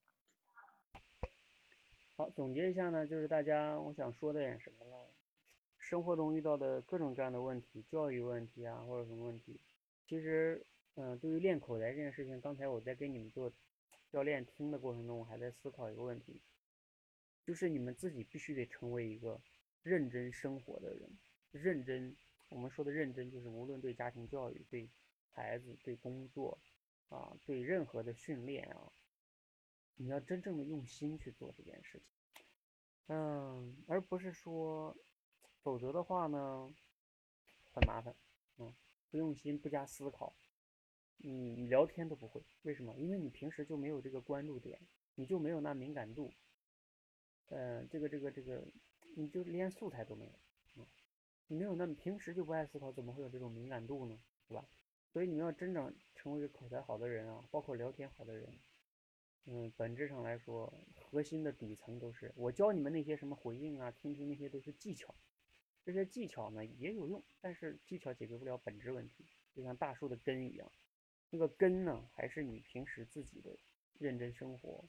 好，总结一下呢，就是大家我想说的点什么呢？生活中遇到的各种各样的问题，教育问题啊，或者什么问题，其实。嗯，对于练口才这件事情，刚才我在给你们做教练听的过程中，我还在思考一个问题，就是你们自己必须得成为一个认真生活的人。认真，我们说的认真，就是无论对家庭教育、对孩子、对工作啊、对任何的训练啊，你要真正的用心去做这件事情。嗯，而不是说，否则的话呢，很麻烦。嗯，不用心，不加思考。你聊天都不会，为什么？因为你平时就没有这个关注点，你就没有那敏感度，呃，这个这个这个，你就连素材都没有，嗯，你没有那么平时就不爱思考，怎么会有这种敏感度呢？是吧？所以你要真正成为口才好的人啊，包括聊天好的人，嗯，本质上来说，核心的底层都是我教你们那些什么回应啊、听听那些都是技巧，这些技巧呢也有用，但是技巧解决不了本质问题，就像大树的根一样。那个根呢，还是你平时自己的认真生活，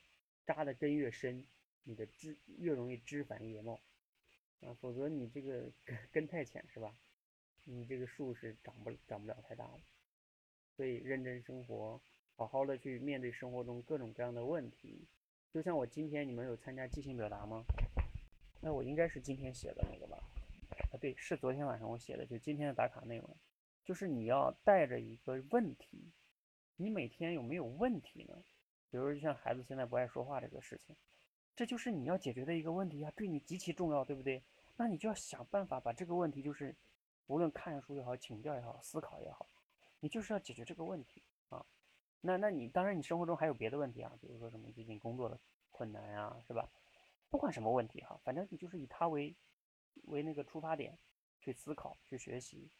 扎的根越深，你的枝越容易枝繁叶茂啊，否则你这个根太浅是吧？你这个树是长不长不了太大的。所以认真生活，好好的去面对生活中各种各样的问题。就像我今天你们有参加即兴表达吗？那我应该是今天写的那个吧？啊，对，是昨天晚上我写的，就今天的打卡内容，就是你要带着一个问题。你每天有没有问题呢？比如就像孩子现在不爱说话这个事情，这就是你要解决的一个问题啊，对你极其重要，对不对？那你就要想办法把这个问题，就是无论看书也好，请教也好，思考也好，你就是要解决这个问题啊。那那你当然你生活中还有别的问题啊，比如说什么最近工作的困难呀，是吧？不管什么问题哈，反正你就是以它为为那个出发点去思考、去学习、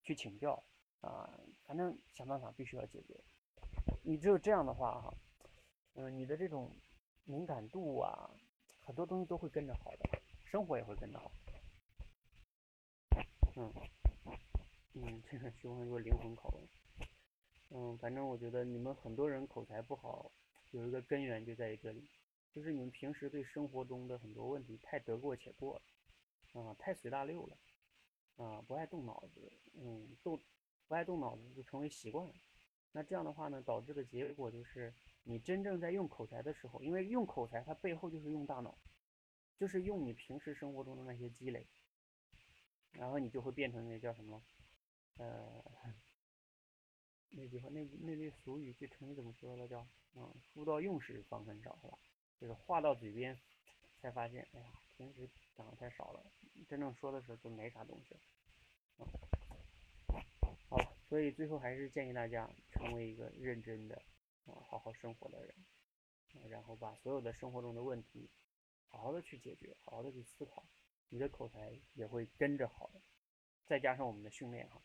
去请教啊，反正想办法必须要解决。你只有这样的话，哈，嗯，你的这种敏感度啊，很多东西都会跟着好的，生活也会跟着好。嗯，嗯，这个喜欢说灵魂拷问。嗯，反正我觉得你们很多人口才不好，有一个根源就在于这里，就是你们平时对生活中的很多问题太得过且过了，啊，太随大溜了，啊，不爱动脑子，嗯，动不爱动脑子就成为习惯了。那这样的话呢，导致的结果就是，你真正在用口才的时候，因为用口才，它背后就是用大脑，就是用你平时生活中的那些积累，然后你就会变成那叫什么，呃，那句话，那那句俗语，句成语怎么说的？叫嗯，书到用时方恨少，是吧？就是话到嘴边，才发现，哎呀，平时讲的太少了，真正说的时候就没啥东西了。好。所以最后还是建议大家成为一个认真的好好生活的人，然后把所有的生活中的问题好好的去解决，好好的去思考，你的口才也会跟着好的。再加上我们的训练哈，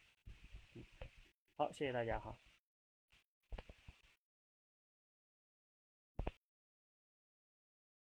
嗯，好，谢谢大家哈。